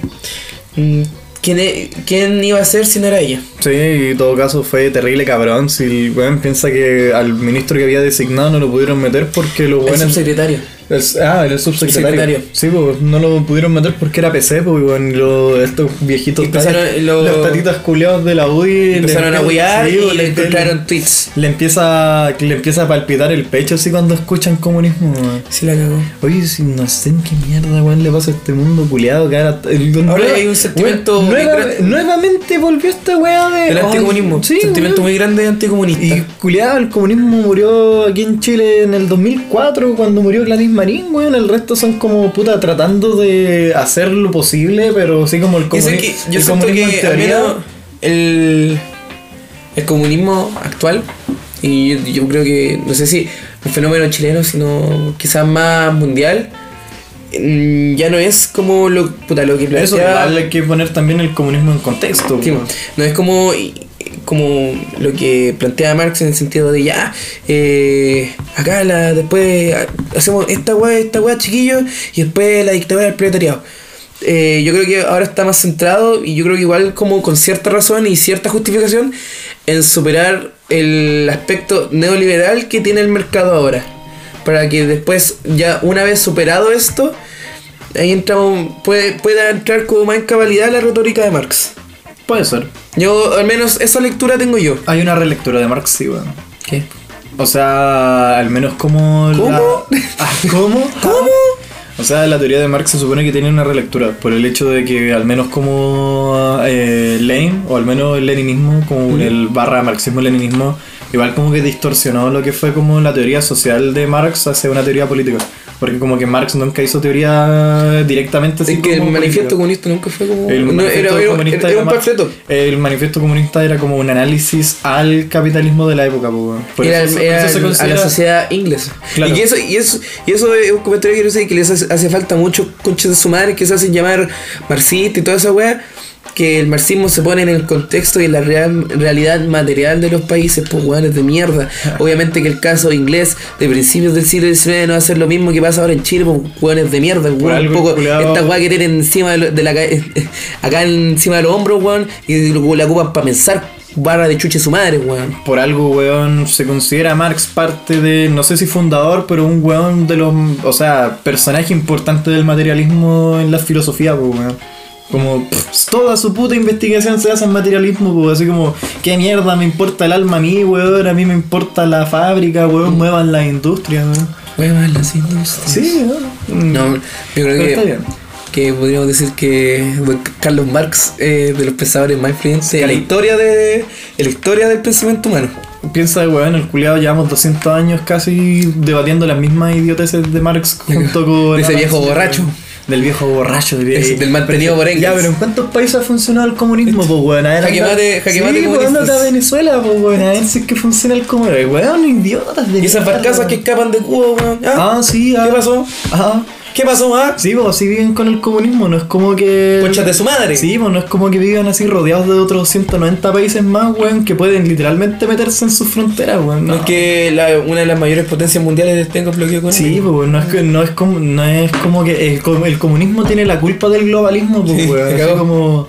mm, ¿Quién, e- ¿Quién iba a ser si no era ella? Sí, y en todo caso fue terrible cabrón. Si el weón piensa que al ministro que había designado no lo pudieron meter porque los El buenos. subsecretario. El- ah, el subsecretario. Subsecretario. Sí, pues no lo pudieron meter porque era PC, pues bueno, lo- estos viejitos. Empezaron, tales, lo- los tatitas culiados de la UI. Empezaron le a huear sí, y le le- encontraron tweets. Le empieza, le empieza a palpitar el pecho así cuando escuchan comunismo. Sí la cagó. Oye, si no sé en qué mierda, weón, le pasa a este mundo culiado que ahora. el- Ahora hay un sentimiento weón, nueva- grande. nuevamente volvió esta weá de. El ay, anticomunismo. Sí, Sentimiento weón. muy grande de anticomunista. Y culiado, el comunismo murió aquí en Chile en el 2004 cuando murió Gladys Marín, weón. El resto son como puta tratando de hacer lo posible, pero sí como el Y sé comuni- que yo el siento comunismo que teoría- el, el comunismo actual, y yo, yo creo que, no sé si un fenómeno chileno, sino quizás más mundial, mm, ya no es como lo, puta, lo que Eso planteaba- igual hay que poner también el comunismo en contexto. Sí, no es como, como lo que plantea Marx en el sentido de ya, eh, acá la, después hacemos esta weá, esta weá chiquillos y después la dictadura del proletariado. Eh, yo creo que ahora está más centrado y yo creo que igual como con cierta razón y cierta justificación en superar el aspecto neoliberal que tiene el mercado ahora. Para que después, ya una vez superado esto, ahí entramos, puede, pueda entrar como más en cabalidad la retórica de Marx. Puede ser. Yo, al menos, esa lectura tengo yo. Hay una relectura de Marx, sí, weón. ¿Qué? O sea, al menos como. la- ¿Cómo? Ah, ¿Cómo? ¿Cómo? O sea, la teoría de Marx se supone que tiene una relectura por el hecho de que al menos como eh, Lenin, o al menos el leninismo, como el barra marxismo-leninismo, igual como que distorsionó lo que fue como la teoría social de Marx hacia una teoría política. Porque como que Marx nunca hizo teoría directamente así Es que el manifiesto comunista nunca fue como. El no, manifiesto era, era- comunista era era un panfleto. El manifiesto comunista era como un análisis al capitalismo de la época. Por era eso, por era eso se a la sociedad inglesa. Claro. Y, que eso, y, eso, y eso es un comentario que quiero decir que les hace, hace falta mucho conchas de su madre que se hacen llamar marxistas y toda esa weá. Que el marxismo se pone en el contexto y en la real, realidad material de los países, pues weones de mierda. Obviamente que el caso inglés de principios del siglo XIX no va a ser lo mismo que pasa ahora en Chile, pues weones de mierda, weón. Un poco esta weá que tienen encima de, lo- de la acá encima de los hombros, weón, y la ocupan para pensar, barra de chuche su madre, weón. Por algo, weón, se considera Marx parte de, no sé si fundador, pero un weón de los, o sea, personaje importante del materialismo en la filosofía, pues, weón. Como pff, toda su puta investigación se hace en materialismo, pues, así como, ¿qué mierda me importa el alma a mí, weón? A mí me importa la fábrica, weón, muevan las industrias, weón. Weón, las industrias. Sí, weón. No, yo creo Pero está que, bien. que podríamos decir que Carlos Marx es de los pensadores más influyentes en la historia de en la historia del pensamiento humano. Piensa, weón, el culiado llevamos 200 años casi debatiendo las mismas idioteces de Marx junto con... Ese viejo borracho. Del viejo borracho. del- Ese, del mantenido por. Ya, pero ¿en cuántos países ha funcionado el comunismo, pues, weón? A ver, Jaque mate- jaque sí, mate pues, comunistas. ándate a Venezuela, pues, weón. A ver si es que funciona el comunismo. Weón, idiotas de Y esas barcazas que escapan de Cuba, weón. ¿Ah? Ah, sí, ah. ¿Qué pasó? Ah. ¿Qué pasó, ah? Sí, pues así viven con el comunismo, no es como que. Conchas de su madre. Sí, pues no es como que vivan así rodeados de otros 190 países más, weón, que pueden literalmente meterse en sus fronteras, weón. No es que la- una de las mayores potencias mundiales tenga bloqueo con Sí, pues no es, que, no, es como, no es como que el, el comunismo tiene la culpa del globalismo, pues Sí, weón. cagó. como.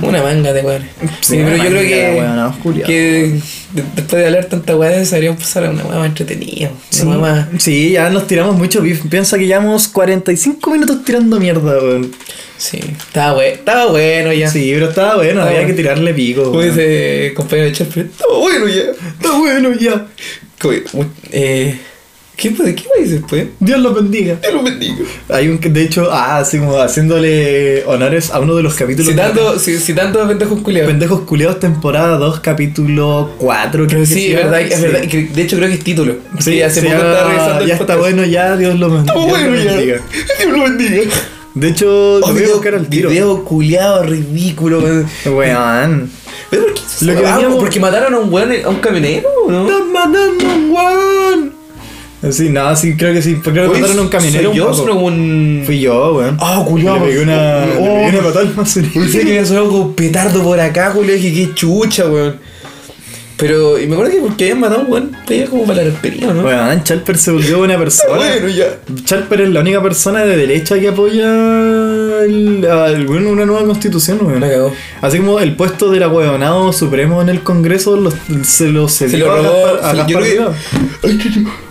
Una manga de weón. Sí, Sí, pero yo creo que, que de- después de hablar tanta weá, deberíamos pasar a una weá más entretenida. Sí, más. sí, ya nos tiramos mucho beef. Piensa que llevamos 45 minutos tirando mierda, weón. Sí, estaba bueno, estaba bueno ya. Sí, pero estaba bueno, Estaba había bueno. que tirarle pico. Como dice compañero de Chef, estaba bueno ya. Está bueno ya. Como, eh, ¿Qué? ¿Qué dices después? Dios los bendiga. Te lo bendigo. Hay un que, de hecho, ah, así como haciéndole honores a uno de los capítulos. Citando, ci- citando a pendejos de culiados. Pendejos Culeados, temporada 2, capítulo 4, creo que Sí, es sea. verdad, es Sí. verdad. que De hecho, creo que es título. Sí, hace sí, poco ya, estaba revisando el ya está podcast. bueno ya, Dios lo, bendiga. Está bueno ya. bendiga. Dios lo bendiga. De hecho, Oh, lo voy a video, buscar al tiro. video culiado ridículo. weón. ¿Pero por qué Lo que veníamos- Porque mataron a un weón, a un camionero, ¿o ¿no? ¡Están matando a un weón! Sí, no, sí, creo que sí. Creo que mataron a un camionero. ¿soy un yo poco. un. Fui yo, weón. Ah, culiao. Le pegué una, le Oh. pegué una patada Macerino. Pensé que había sonado como petardo por acá, Julio. Dije, qué chucha, weón. Pero, y me acuerdo que porque habían matado a un weón, pedía como para la arpería, ¿no? Weón, Chalper se volvió buena persona. Bueno, ya. Chalper es la única persona de derecha que apoya el- al- bueno, una nueva constitución, weón. Cagó. Así como el puesto del ahueonado supremo en el Congreso los- se lo cedió Se lo a robó. Gaspar- a se- yo Gaspar.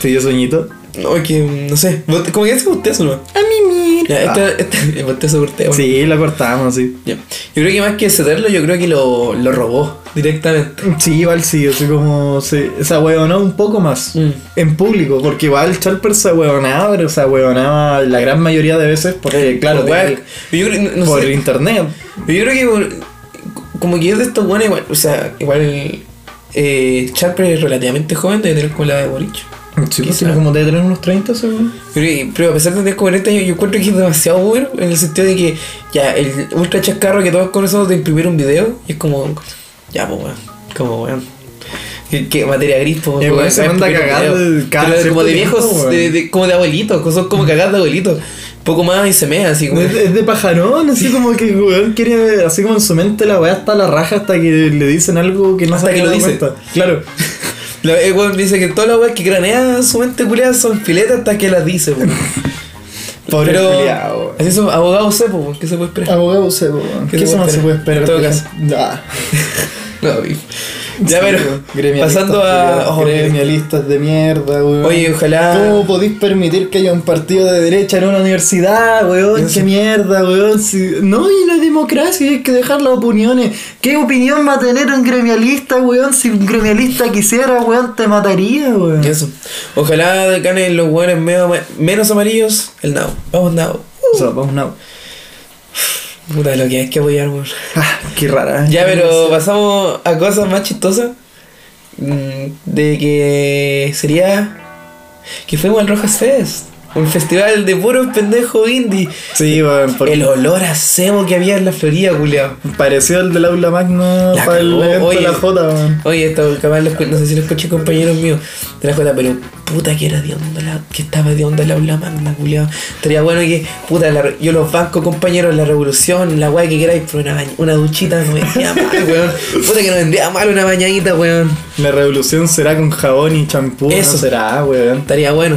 ¿Te dio sueñito? No, es que, no sé. Como que hace bostezo, ¿no? A mí, Ya, este, este, el bostezo corté, weón. Sí, lo cortamos, sí. Ya. Yo creo que más que cederlo, yo creo que lo, lo robó directamente. Sí, igual sí, así como se, se ahueonó un poco más Mm. en público, porque igual Chalper se ahueonaba, pero se ahueonaba la gran mayoría de veces porque, claro, Por tenía- yo creo, no, por sé. internet. Yo creo que como que es de estos buenos igual, o sea, igual eh, Charper es relativamente joven, debe tener como la de Boric. Sí, pues tiene como de tener unos 30 segundos. Pero, pero a pesar de tener como 40 años, yo encuentro que es demasiado bueno en el sentido de que ya el ultra chascarro que todos conocemos de imprimir un video y es como, ya pues weón, como weón. Que, que materia gris, pues, weón, se manda Pero como de tiempo, viejos, de- como de abuelitos, son como cagadas de abuelitos. Poco más y se mea así como. Es de, de pajarón, así como que weón quiere, así como en su mente la weá está la raja hasta que le dicen algo que no Hasta que lo dice. cuenta. Claro. La, el weón dice que todas las weas que cranea su mente culiada son filetas hasta que las dice, weón. Pobre Pero culiao, así son abogados sepo, weón, ¿qué se puede esperar? Abogado weón. ¿Qué ¿Qué se puede se puede esperar? En todo caso. gente? No, ya, pero pasando a. oh, gremialistas de mierda, weón. Oye, ojalá. ¿Cómo podéis permitir que haya un partido de derecha en una universidad, weón? ¿Qué mierda, weón? Si- No, y la democracia, hay que dejar las opiniones. ¿Qué opinión va a tener un gremialista, weón? Si un gremialista quisiera, weón, te mataría, weón. Eso. Ojalá ganen los weones menos amarillos. El Now. Vamos, Now. O sea, vamos, no. Puta, lo que hay que apoyar, weón. Ah, qué rara. Ya, pero pasamos a cosas más chistosas. Mm, De que sería. Que fuimos al Rojas Fest. Un festival de puros pendejos indie. Sí, weón. porque El olor a cebo que había en la Florida, culiao. Pareció el del aula magna La para el evento oye. de la J, weón. Oye, esto capaz lo no sé si lo escuché compañeros míos de la Jota, pero puta que era de onda la, que estaba de onda la aula magna, culiao. Estaría bueno que, puta, la yo los banco compañeros, la revolución, la weá que queráis, pero una, una duchita no vendría mal, weón. Puta que no vendría mal una bañadita, weón. La revolución será con jabón y champú, Eso. no será, weón. Estaría bueno.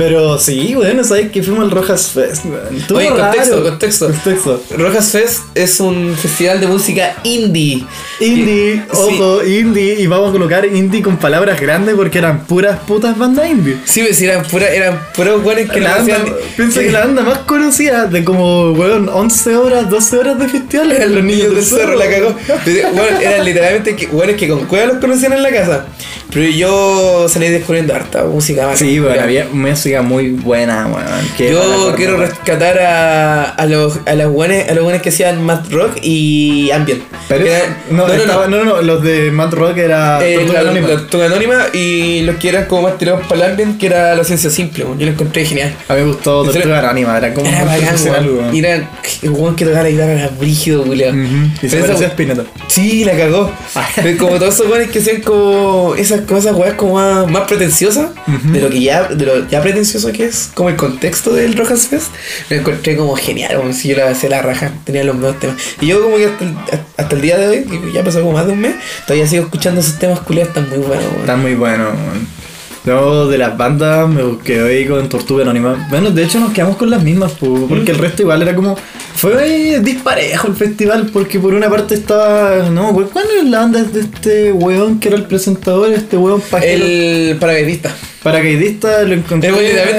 Pero sí, weón, sabes que fuimos al Rojas Fest, weón. Oye, contexto, raro. contexto. Contexto. Rojas Fest es un festival de música indie. Indie, Sí. ojo, indie, y vamos a colocar indie con palabras grandes porque eran puras putas bandas indie. Sí, pues eran pura, eran puros buenos que la hacían. piensa que la banda más conocida de como, weón, 11 horas, 12 horas de festival Eran los niños del cerro, la cagó. Bueno, eran literalmente que, bueno, es que con cueva los conocían en la casa. Pero yo salí descubriendo harta música. Sí, bueno, había música muy buena, weón. Yo quiero rescatar a, a los a los buenos a los buenos que hacían math rock y ambient. Pero no, estaba- no, no, no, los de Mad Rock era Eh, Tortuga Anónima. la Tortuga Anónima y los que eran como más tirados para el ambient, que era la ciencia simple, weón. yo lo encontré genial. A mí me gustó Tortuga Anónima, era como Era bacán, weón. weón. Y era el weón que tocaba la guitarra era brígido, culiao. Ujú, Y se Pero parecía a esa- Spinetta. Sí, la cagó. Pero como todos esos weones que hacían como esas cosas, weas como más, más pretenciosas, de lo que ya, de lo ya pretencioso que es, como el contexto del Rojas Fest, lo encontré como genial, como si yo la hacía la raja, tenía los mejores temas. Y yo como que hasta el, hasta el día de hoy, que ya pasó como más de un mes, todavía sigo escuchando esos temas culiados, están muy buenos, weón. Está muy bueno, weón. Yo de las bandas me quedé ahí con Tortuga Anónima. Bueno, de hecho nos quedamos con las mismas, po, porque el resto igual era como. Fue disparejo el festival, porque por una parte estaba. No, ¿cuál es la banda de este weón que era el presentador? Este weón pajero. El paracaidista. Paracaidista lo encontré.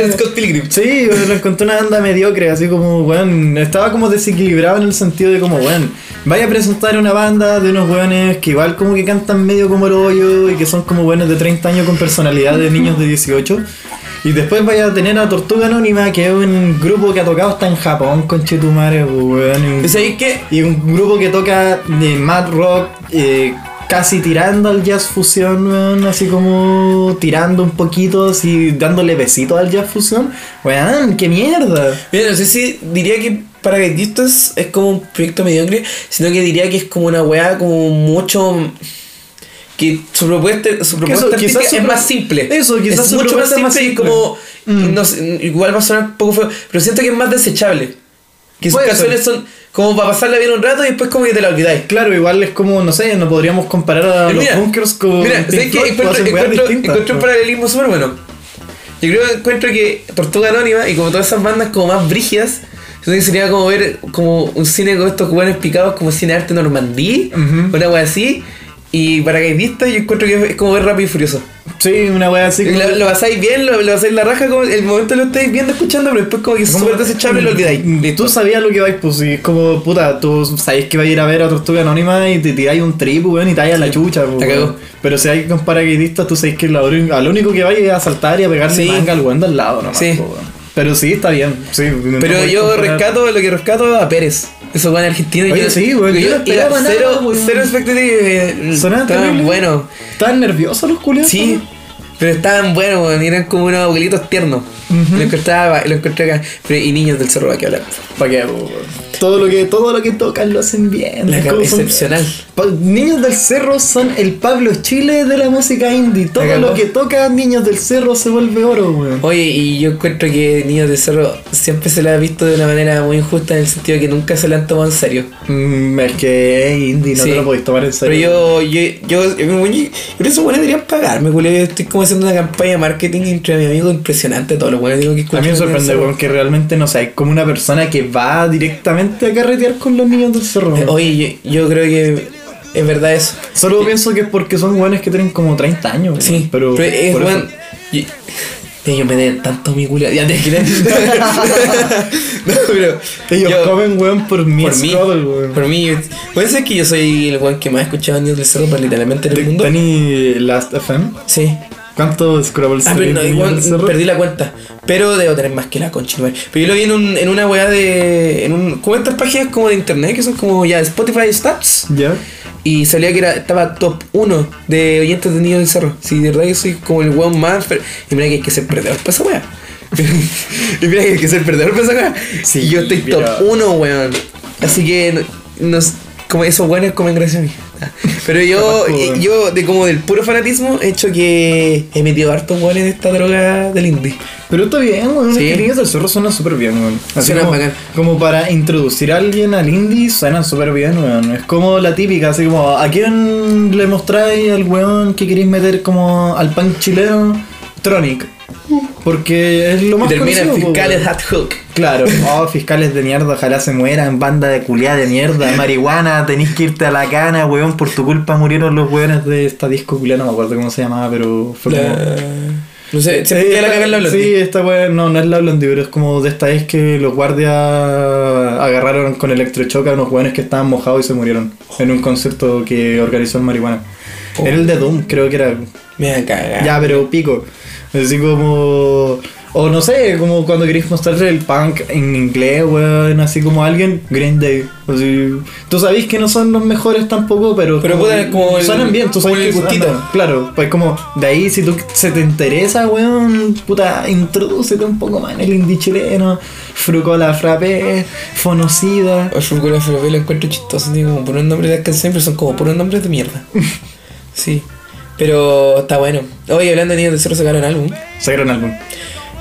Es Scott Pilgrim. Sí, weón, lo encontré una banda mediocre, así como, weón, estaba como desequilibrado en el sentido de como, weón, vaya a presentar una banda de unos weones que igual como que cantan medio como el hoyo y que son como weones de 30 años con personalidad de niños de 18. Y después vaya a tener a Tortuga Anónima, que es un grupo que ha tocado hasta en Japón, con Chetumare, weón. y un- ¿Y sabéis qué? y un grupo que toca de mad rock, eh, casi tirando al jazz fusión, weón, así como tirando un poquito, así dándole besitos al jazz fusión. Weón, qué mierda. Mira, no sé si diría que Paracaidistas es como un proyecto mediocre, sino que diría que es como una weá como mucho... Que su propuesta, su propuesta eso, su es más simple. eso, quizás es su mucho más simple, más y como... Mm. no sé, igual va a sonar un poco feo, pero siento que es más desechable. Que sus canciones son como para pasarla bien un rato y después como que te la olvidáis. Claro, igual es como, no sé, no podríamos comparar a Pero los bunkers con Mira, Pink. Floyd, pues, Encuentro, un paralelismo súper bueno. Yo creo que encuentro que Tortuga Anónima y como todas esas bandas como más brígidas, entonces sería como ver como un cine con estos buenos picados como cine arte normandí, Ujú. una wea así. Y paracaidista yo encuentro que es como ver rápido y furioso. Sí, una wea así como... Lo, lo pasáis bien, lo, lo pasáis la raja, como el momento lo estáis viendo, escuchando, pero después como que es súper desechable y lo olvidáis. Y Tú sabías lo que vais, pues, y es como, puta, tú sabes que vais a ir a ver a Tortuga Anónima y te tiráis un trip, weón, y te a la chucha, pues, weón. Pero si hay con paracaidistas, tú sabes que lo, lo único que vais es a saltar y a pegarle Sí. manga al weón del lado nomás, Sí. pues. Pero sí, está bien, sí. Pero yo rescato, lo que rescato a Pérez. Eso fue en Argentina. Oye, yo, sí, güey, yo iba esperaba nada, cero, güey. cero expectativas. eh, terrible. buenos. ¿Estaban nerviosos los culiados? Sí, pero estaban buenos, weón, eran como unos abuelitos tiernos. Ujú. Lo encontraba, lo encontré acá. Pero, y niños del cerro, ¿para qué hablar? ¿Para pues, weón? Todo lo que, todo lo que tocan lo hacen bien. La son- excepcional. Pa- Niños del Cerro son el Pablo Chile de la música indie. Todo lo que toca Niños del Cerro se vuelve oro, weón. Oye, y yo encuentro que Niños del Cerro siempre se la ha visto de una manera muy injusta en el sentido de que nunca se la han tomado en serio. Mm, es que es indie, no Sí. te lo podéis tomar en Pero serio. yo, yo, yo, yo, yo, yo creo que esos buenos deberían pagarme, culiao. Yo estoy como haciendo una campaña de marketing entre mis amigos impresionante. Todos los buenos digo que a mí me sorprende, weón, que realmente no sé, como una persona que va directamente a carretear con los niños del cerro. Eh, Oye, yo, yo creo que es verdad eso. Solo pienso que es porque son weones que tienen como 30 años. weón, Sí, pero. es weón. Yo, ellos me den tanto mi culo. Ya te no, pero. Ellos yo- comen, weón, por mí. por mí. weón. Por mí. Puede ser que yo soy el weón que más ha escuchado Niños del Cerro, pero literalmente en el mundo. ¿Tení Last FM? Sí. ¿Cuántos Scrabbles Ah, pero no, igual perdí la cuenta. Pero debo tener más que la concha. Pero yo lo vi en, un, en una weá de. En un, como estas páginas como de internet que son como ya Spotify Stats. ¿Ya? Y salía que era, estaba top 1 de oyentes de Niños del Cerro. Sí, de verdad que soy como el weón más. Y mira que hay que ser perdedor para esa weá. y mira que hay que ser perdedor para esa Sí, Y yo estoy pero- top 1, weón. Así que no- nos, como esos weones comen gracias a mí. Pero yo, eh, yo de como del puro fanatismo, he hecho que he metido hartos weones de esta droga del indie. Pero está bien, weón. Sí. Niños del Zorro suena súper bien, weón. Así Suena como, bacán. como para introducir a alguien al indie, suena súper bien, weón. Es como la típica, así como, ¿a quién le mostráis al weón que queréis meter como al pan chileno? Tronic. Porque es lo más termina conocido, fiscales hat hook. Claro, oh, fiscales de mierda, ojalá se mueran, banda de culiada de mierda, marihuana, tenéis que irte a la cana, weón, por tu culpa murieron los weones de esta disco culiada, no me acuerdo cómo se llamaba, pero fue como... No sé, se Eh, la la blondie. Sí, esta weá no, no es la blondie, pero es como de esta vez que los guardias agarraron con electrochoque a unos weones que estaban mojados y se murieron en un concierto que organizó el marihuana. Oh. Era el de Doom, creo que era. Me cagar. Ya, pero pico. Así como. O no sé, como cuando queréis mostrarle el punk en inglés, weón, así como alguien, Green Day. Así, tú sabéis que no son los mejores tampoco, pero. Pero puta, como el- Suenan bien, tú sabes el que gustito. Claro, pues como de ahí si tú se te interesa, weón, puta, introdúcete un poco más en el indie chileno, Frucola Frappé, Fonocida. El Frucula Frappé lo encuentro chistoso, tiene como puros nombres de las canciones, pero son como puros nombres de mierda. sí. Pero está bueno. Oye, hablando de Niños de Cerro, sacaron álbum. Sacaron álbum.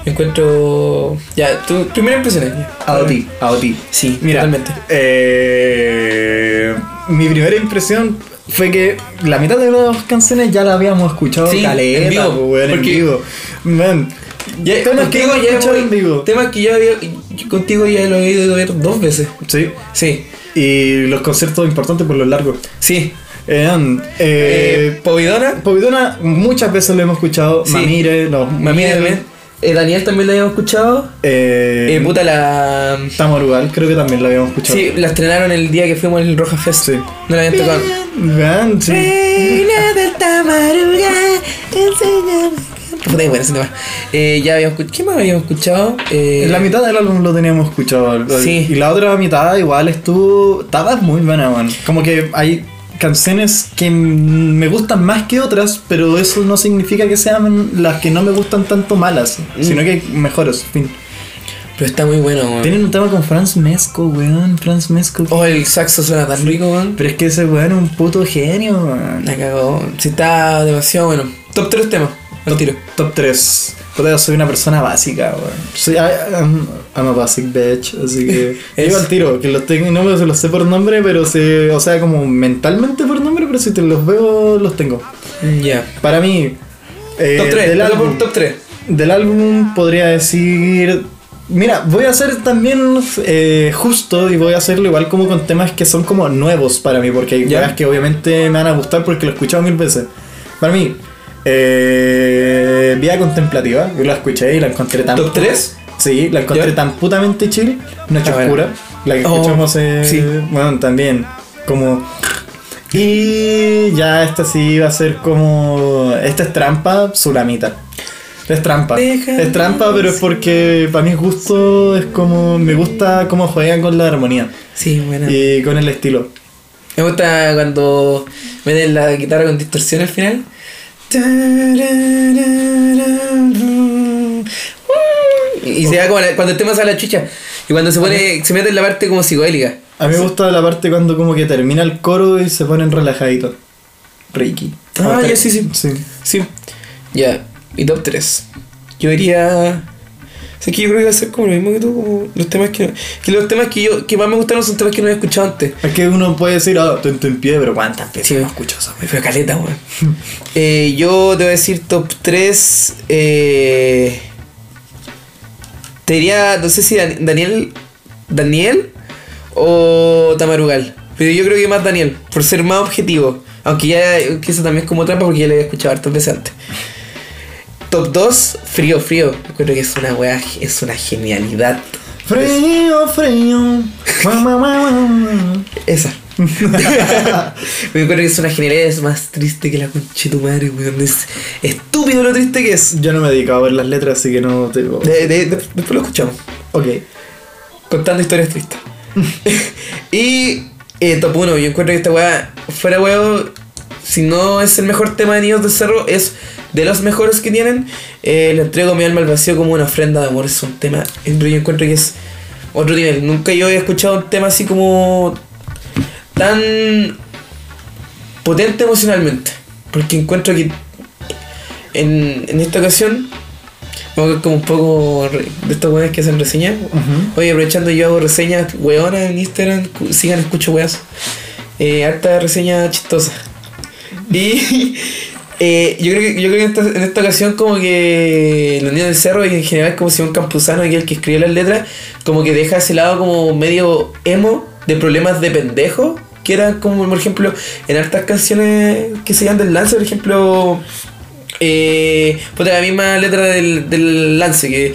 Encuentro. Ya, tu primera impresión es. A ti, a ti. Sí, Mira, totalmente. eh, mi primera impresión fue que la mitad de las canciones ya la habíamos escuchado Sí, caleta, en vivo, en vivo. Man, Ya, temas que ya escuchado hemos- en vivo. Temas que yo había. Contigo ya lo he ido a ver dos veces. Sí. Sí, Y los conciertos importantes por los largos. sí. Eh, eh, Povidona. Povidona muchas veces lo hemos escuchado. Sí. Mamire, los Mami también. Eh, Daniel también lo habíamos escuchado. Eh, Eh, puta, la. Tamorugal, creo que también lo habíamos escuchado. Sí, la estrenaron el día que fuimos al Roja Fest. Sí. No la habían tocado. Vean, sí. Reina del Tamaruga, enséñame. Bueno. Eh, ya habíamos escuchado. ¿Qué más habíamos escuchado? Eh, En la mitad del álbum lo teníamos escuchado. Sí. Y la otra mitad igual estuvo. Estaba muy buena, man. Como que hay canciones que me gustan más que otras, pero eso no significa que sean las que no me gustan tanto malas, Mm. sino que mejores. fin. Pero está muy bueno, weón. Tienen un tema con Franz Mesco, weón. Franz Mesco. Oh, el saxo suena tan rico, weón. Pero es que ese weón es un puto genio, weón. La cagó. Si está demasiado bueno. Top 3 temas. Al tiro. Top 3. Puta, yo soy una persona básica, weón. Soy, I- I'm, I'm a basic bitch, así que. Digo al tiro, que los tengo, no me los sé por nombre, pero sé, o sea, como mentalmente por nombre, pero si te los veo, los tengo. Ya. Para mí, eh, Top 3. del, álbum, Top 3. del álbum podría decir. Mira, voy a hacer también eh, justo y voy a hacerlo igual como con temas que son como nuevos para mí, porque hay Ya. cosas que obviamente me van a gustar porque lo he escuchado mil veces. Para mí, eh, Vía Contemplativa, yo la escuché y la encontré tan. ¿Top 3? Sí, la encontré tan putamente chill. Noche Ah, bueno. La que Oh, escuchamos, eh, sí. bueno, también. Como. Y ya esta sí va a ser como. Esta es trampa, Sulamita. Es trampa. Déjame es trampa, pero es porque para mi gusto es como. Me gusta cómo juegan con la armonía Sí, bueno. y con el estilo. Me gusta cuando meten la guitarra con distorsión al final. Y se da como la- cuando el tema sale a la chucha. Y cuando se pone, se mete en la parte como psicodélica. A mí me gusta la parte cuando como que termina el coro y se ponen relajaditos. Reiki. Ah, ya, sí, sí. Sí. Sí. Ya, mi top 3. Yo diría. O sea, que yo creo que va a ser como lo mismo que tú, como los temas que, que los temas que yo que más me gustaron son temas que no había escuchado antes. Es que uno puede decir, ah, tonto en pie, pero ¿cuántas veces Sí, no escucho eso? Me fue caleta, weón. eh, yo te voy a decir top 3. Eh, te diría, no sé si Dan- Daniel. Daniel o Tamarugal. Pero yo creo que más Daniel, por ser más objetivo. Aunque ya, que eso también es como trampa porque ya lo había escuchado hartas veces antes. Top 2, frío, frío. Yo creo que es una weá, es una genialidad. Frío, frío. Esa. Me acuerdo que es una genialidad, es más triste que la concha de tu madre, weón. Es estúpido lo triste que es. Yo no me he dedicado a ver las letras, así que no te digo. De- de- de- después lo escuchamos. Ok. Contando historias tristes. y eh, top 1, yo encuentro que esta weá, fuera weón, si no es el mejor tema de Niños del Cerro, es de los mejores que tienen. Eh, le entrego mi alma al vacío como una ofrenda de amor. Es un tema, yo encuentro que es otro nivel. Nunca yo he escuchado un tema así como tan potente emocionalmente. Porque encuentro que en, en esta ocasión, como, un poco de estos weones que hacen reseñas. Oye, aprovechando yo hago reseñas weonas en Instagram, sigan escucho weas. Eh, harta reseña chistosa. Y eh, yo creo que, yo creo que en, esta, en esta ocasión como que los niños del cerro y en general como Simón Campuzano, que es el que escribió las letras, como que deja ese lado como medio emo de problemas de pendejo. Que eran como, por ejemplo, en hartas canciones que se llaman del lance, por ejemplo, puta, la misma letra del, del lance que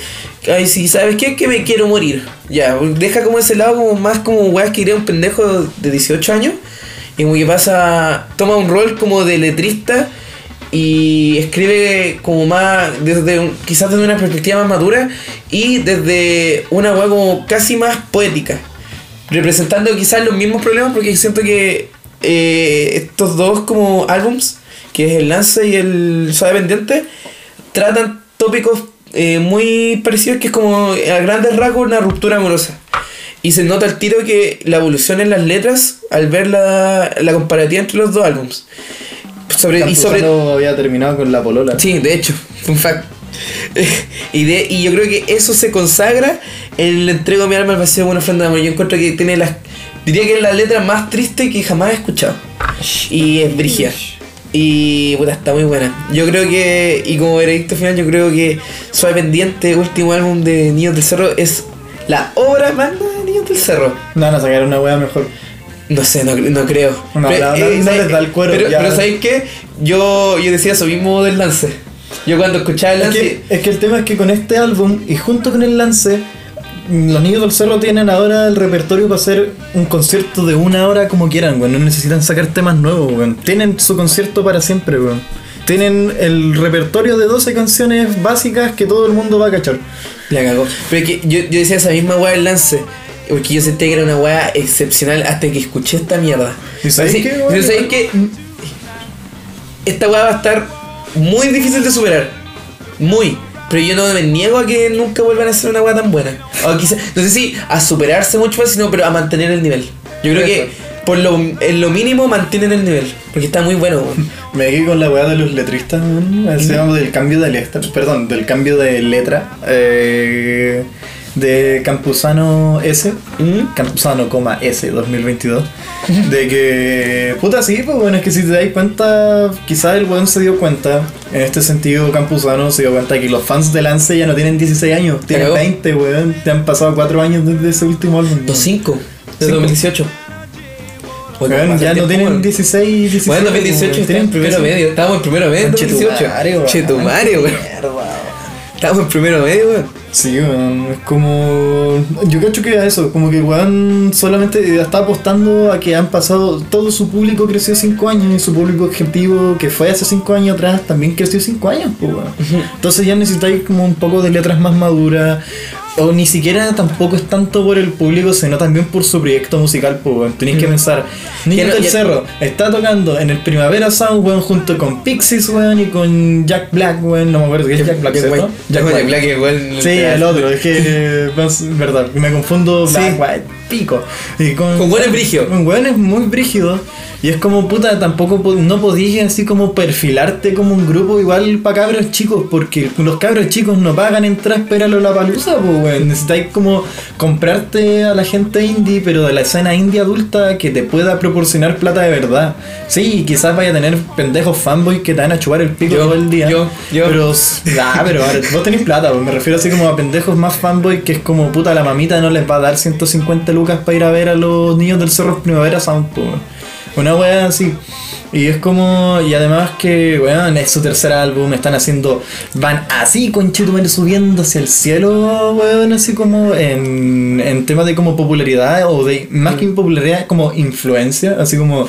ay sí sabes qué que me quiero morir ya deja como ese lado como más como weas que iría un pendejo de 18 años y como que pasa toma un rol como de letrista y escribe como más desde un- quizás desde una perspectiva más madura y desde una wea como casi más poética representando quizás los mismos problemas porque siento que eh, estos dos como álbums que es el Lance y el Suave Pendiente tratan tópicos eh, muy parecidos que es como a grandes rasgos una ruptura amorosa y se nota el tiro que la evolución en las letras al ver la, la comparativa entre los dos álbums sobre, y sobre había terminado con la polola. Sí, de hecho, fun fact. y, de, y yo creo que eso se consagra en le entrego mi alma al vacío con una ofrenda de amor. Yo encuentro que tiene las. Diría que es la letra más triste que jamás he escuchado. Y es brigia. Y puta, está muy buena. Yo creo que, y como veredicto final, yo creo que Suave Pendiente, último álbum de Niños del Cerro, es la obra magna de Niños del Cerro. No, van a sacar una wea mejor. No sé, no, no creo. No, no, no, no ¿sabes- les da el cuero, Pero, ya. pero ¿sabéis qué? Yo, yo decía eso mismo del lance. Yo cuando escuchaba el Es lance. que, es que el tema es que con este álbum y junto con el lance, los niños del cerro tienen ahora el repertorio para hacer un concierto de una hora como quieran, weón. No necesitan sacar temas nuevos, weón. Tienen su concierto para siempre, weón. Tienen el repertorio de 12 canciones básicas que todo el mundo va a cachar. La cagó. Pero es que yo, yo decía esa misma weá del lance. Porque yo sentía que era una weá excepcional hasta que escuché esta mierda. ¿Y Así- qué, pero sabéis que esta weá va a estar muy difícil de superar. Muy. Pero yo no me niego a que nunca vuelvan a ser una weá tan buena. O quizá, no sé si a superarse mucho más, sino pero a mantener el nivel. Yo creo que por lo, en lo mínimo mantienen el nivel. Porque está muy bueno, weón. Me quedé con la weá de los letristas, weón. Llama del cambio de letra. Perdón, del cambio de letra. eh, de Campuzano S. ¿Mm? Campuzano, coma S 2022. De que. Puta, sí, pues bueno, es que si te das cuenta, quizás el weón se dio cuenta. En este sentido, Campuzano se dio cuenta que los fans de Lance ya no tienen 16 años, tienen Cagó. 20, weón. Te han pasado 4 años desde ese último álbum. Los 5 de Cinco. 2018. Oye, Weón, ¿cómo pasa ya no tiempo, tienen weón? 16, 17. Bueno, en 2018 weón. está en primero medio. Estábamos en primero medio 2018. Conchetumare, weón. Estábamos en primero medio, weón. Sí, weón, es como. Yo cacho que es eso, como que weón solamente está apostando a que han pasado. Todo su público creció 5 años y su público objetivo que fue hace 5 años atrás también creció 5 años, pues, weón. Entonces ya necesitáis como un poco de letras más maduras. O ni siquiera tampoco es tanto por el público, sino también por su proyecto musical, pues. Tenéis que pensar. Niños del Cerro está tocando en el Primavera Sound, weón, junto con Pixies, weón, y con Jack Black, weón. No me acuerdo qué es Jack Black, Jack Black igual. Sí, el otro, es que es verdad, me confundo Black. White, pico. Y con, Con hueones brígidos. Con hueones muy brígidos. Y es como puta, tampoco po- no podías así como perfilarte como un grupo igual para cabros chicos, porque los cabros chicos no pagan entrar para la palusa, pues weón. Necesitáis como comprarte a la gente indie, pero de la escena indie adulta que te pueda proporcionar plata de verdad. Sí, quizás vaya a tener pendejos fanboys que te van a chupar el pico Yo, todo el día. yo, yo. Pero, ah, pero ahora, vos tenés plata, pues, me refiero así como a pendejos más fanboy que es como puta la mamita no les va a dar 150 lucas para ir a ver a los niños del Cerro Primavera Sound, pues. Una wea así. Y es como, y además que, weón, es su tercer álbum, están haciendo, van así con subiendo hacia el cielo, weón, así como en, en temas de como popularidad o de, más que popularidad, como influencia, así como,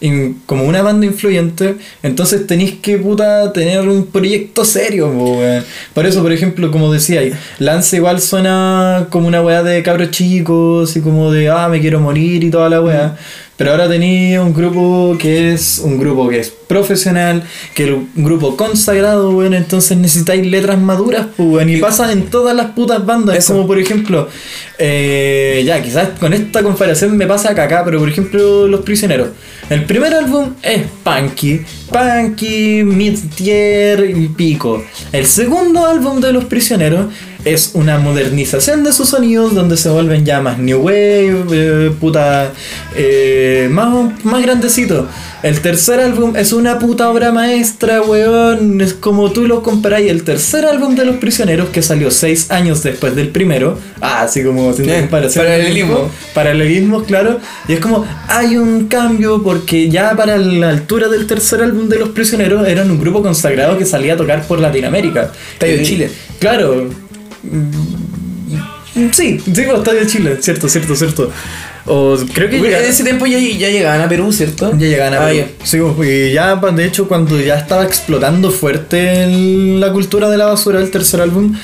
in- como una banda influyente, entonces tenéis que puta tener un proyecto serio, weón. Por eso, por ejemplo, como decía, Lance igual suena como una weá de cabros chicos, y como de, ah, me quiero morir y toda la weá. Pero ahora tenía un grupo que es un grupo que es profesional, que es un grupo consagrado, weón. Entonces necesitáis letras maduras, pues, weón. Y pasa en todas las putas bandas. Eso. Como por ejemplo, eh, ya, quizás con esta comparación me pasa acá, pero por ejemplo, Los Prisioneros. El primer álbum es punky, punky, mid-tier y pico. El segundo álbum de Los Prisioneros es una modernización de sus sonidos donde se vuelven ya más new wave, eh, puta, eh, más, más grandecito. El tercer álbum es una puta obra maestra, weón. Es como tú lo comparáis. El tercer álbum de Los Prisioneros, que salió seis años después del primero. Ah, así como Eh, comparación. paralelismo. Paralelismo, claro. Y es como, hay un cambio porque ya para la altura del tercer álbum de Los Prisioneros eran un grupo consagrado que salía a tocar por Latinoamérica. Chile. Claro. Mm, Sí, sí, pues, Estadio Chile, cierto, cierto, cierto. O creo que En ese tiempo ya, ya llegaban a Perú, ¿cierto? ya llegaban a Ah, Perú. ya. Sí, pues, y ya pa- de hecho cuando ya estaba explotando fuerte el- la cultura de la basura del tercer álbum,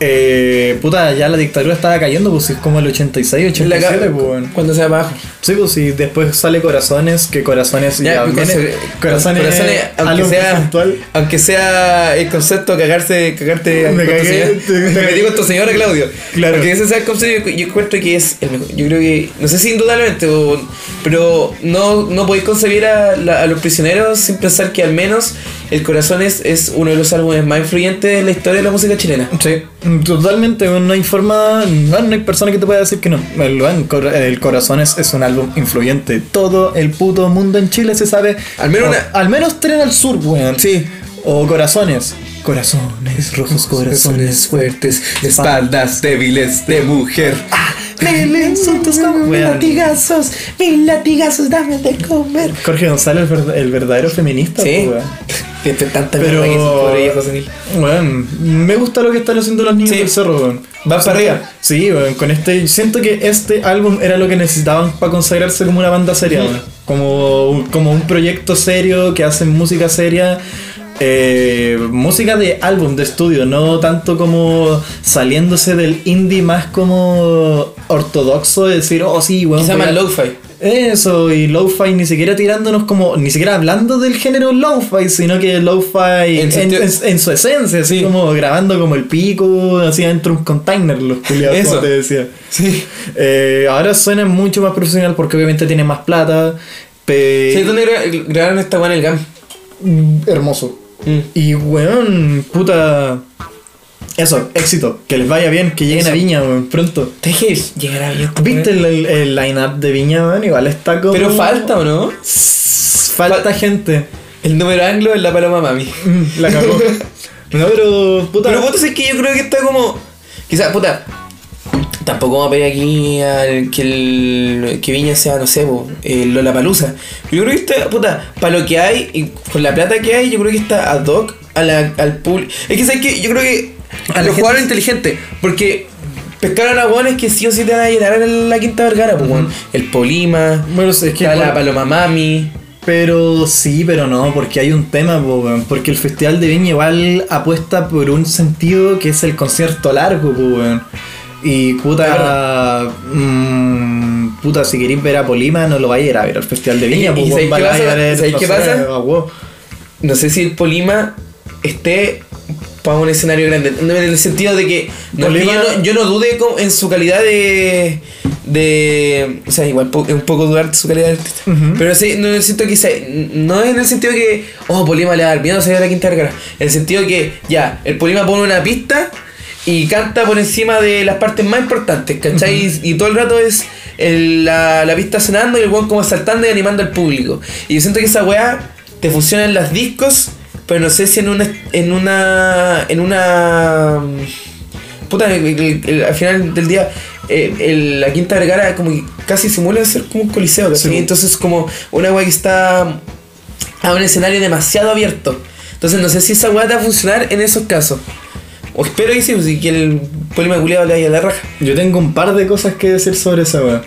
eh, puta, ya la dictadura estaba cayendo, pues es como el 86, En la 87, ca- pues. Cuando se va para abajo. Sí, pues sí, después sale Corazones, que Corazones Ya, ya, pues, viene- Corazones, corazones, aunque sea, aunque sea el concepto cagarse, cagarte Me con tu cagué, señora- te- me metí con tu señora Claudio. Claro. Porque ese sea el concepto yo, yo encuentro que es el mejor. Yo creo que, no sé si indudablemente, o- pero no, no podéis concebir a, la- a los prisioneros sin pensar que al menos El Corazón es, uno de los álbumes más influyentes en la historia de la música chilena. Sí, totalmente, no hay forma, no, no hay persona que te pueda decir que no. El, el Corazón es, es un álbum influyente. Todo el puto mundo en Chile se sabe. Al menos o- una- al menos Tren al Sur, weón. Sí. O Corazones. Corazones, rojos corazones. fuertes, espaldas débiles de mujer. Mil insultos como Mil weón. latigazos, mil latigazos, dame de comer. Jorge González, el, verd- el verdadero feminista, Sí. Fíjate tanta Pero- que hizo pobre viejo senil. Weón, me gusta lo que están haciendo los niños Sí. del cerro, weón. Va para arriba. Sí, weón, con este. Siento que este álbum era lo que necesitaban para consagrarse como una banda seria, weón. Como, un- como un proyecto serio que hacen música seria. Eh, música de álbum, de estudio, no tanto como saliéndose del indie más como ortodoxo de decir, oh sí, weón. Quizá voy más a- lo-fi. eso, y lo-fi ni siquiera tirándonos como, ni siquiera hablando del género lo-fi, sino que lo-fi en, En sentido- en- en su esencia, así Sí. como grabando como el pico, así dentro de un container, los culiados, Eso. como te decía. Sí. Eh, ahora suena mucho más profesional porque obviamente tiene más plata, pe- Sí, ¿dónde gra- grabaron esta weá en el GAM? Mm, hermoso. Mm. Y weón, puta. Eso, éxito, que les vaya bien, que lleguen Eso. a Viña, weón, pronto. Te dije, llegará bien. ¿Viste el, el, el line-up de Viña, weón? Igual está como. Pero falta, ¿o no? Falta gente. El número anglo es la paloma mami. La cagó. No, pero puta. Pero puta, es que yo creo que está como. Quizás, puta. Tampoco vamos a pedir aquí al, que, el, que Viña sea, no sé, po, el Lollapalooza. Yo creo que está, puta, para lo que hay y con la plata que hay, yo creo que está ad hoc a la- al público. Es que, ¿sabes qué? Yo creo que A los jugadores inteligentes, porque pescaron a hueones que sí o sí te van a llenar en la Quinta Vergara, pues. El Polima, Bueno, es que. está la Paloma Mami. pero sí, pero no, porque hay un tema, po, porque el Festival de Viña igual apuesta por un sentido que es el concierto largo, po. Y puta, mm, puta, si queréis ver a Polima, no lo vais a ir a ver al Festival de Viña, ¿Y- y weón, sabéis qué pasa? ver, ¿Sabéis no qué sé, pasa? a huevo. No sé si el Polima esté para un escenario grande. En el sentido de que, no, Polima- yo, no, yo no dude en su calidad de. de o sea, igual es un poco dudar su calidad de artista. Ujú. Pero sí, no, sentido que se- no es en el sentido que, oh, Polima le va a dar miedo salir a la quinta vergara. En el sentido que, ya, el Polima pone una pista y canta por encima de las partes más importantes, ¿cachai? y, y todo el rato es el- la, la pista sonando y el weón como saltando y animando al público. Y yo siento que esa weá te funciona en las discos, pero no sé si en una. en una. en una. Puta, el- el- el- al final del día, eh, la Quinta Vergara como que casi simula ser como un coliseo, ¿cachai? Sí. Entonces, como una weá que está a un escenario demasiado abierto. Entonces, no sé si esa weá te va a funcionar en esos casos. O espero que sí, pues, y que el polima culiado le vaya a la raja. Yo tengo un par de cosas que decir sobre esa weá.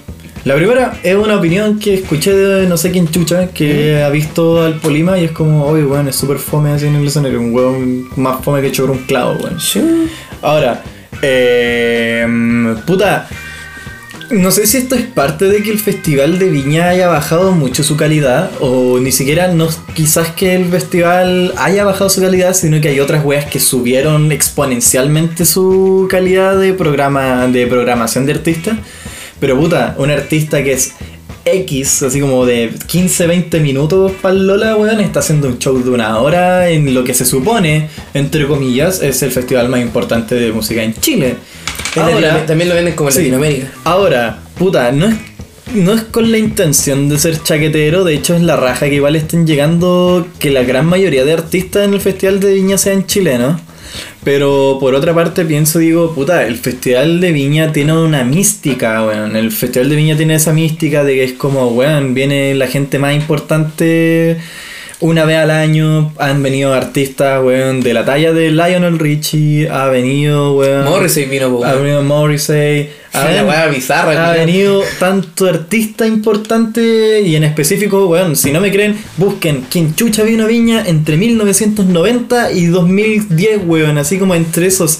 La primera es una opinión que escuché de no sé quién chucha que ha visto al Polima y es como, oye, weón, es súper fome así en el escenario, un weón más fome que echó un clavo, weón. Ahora, eh, puta, No sé si esto es parte de que el festival de Viña haya bajado mucho su calidad, o ni siquiera no, quizás que el festival haya bajado su calidad, sino que hay otras weas que subieron exponencialmente su calidad de programa, de programación de artistas. Pero puta, un artista que es X, así como de 15, 20 minutos para Lola, weón, está haciendo un show de una hora en lo que se supone, entre comillas, es el festival más importante de música en Chile. Ahora- Latino- también lo venden como en Sí. Latinoamérica. Ahora, puta, no es, no es con la intención de ser chaquetero, de hecho es la raja que igual estén llegando que la gran mayoría de artistas en el Festival de Viña sean chilenos. Pero por otra parte pienso, digo, puta, el Festival de Viña tiene una mística, weón. El Festival de Viña tiene esa mística de que es como, weón, viene la gente más importante una vez al año. Han venido artistas, weón, de la talla de Lionel Richie, ha venido, weón. Morrissey vino, po, Ha weón. venido Morrissey. La ven- weá bizarra, ha venido tanto artista importante y en específico, weón, si no me creen, busquen quién chucha vino a Viña entre 1990 y 2010, weón, así como entre esos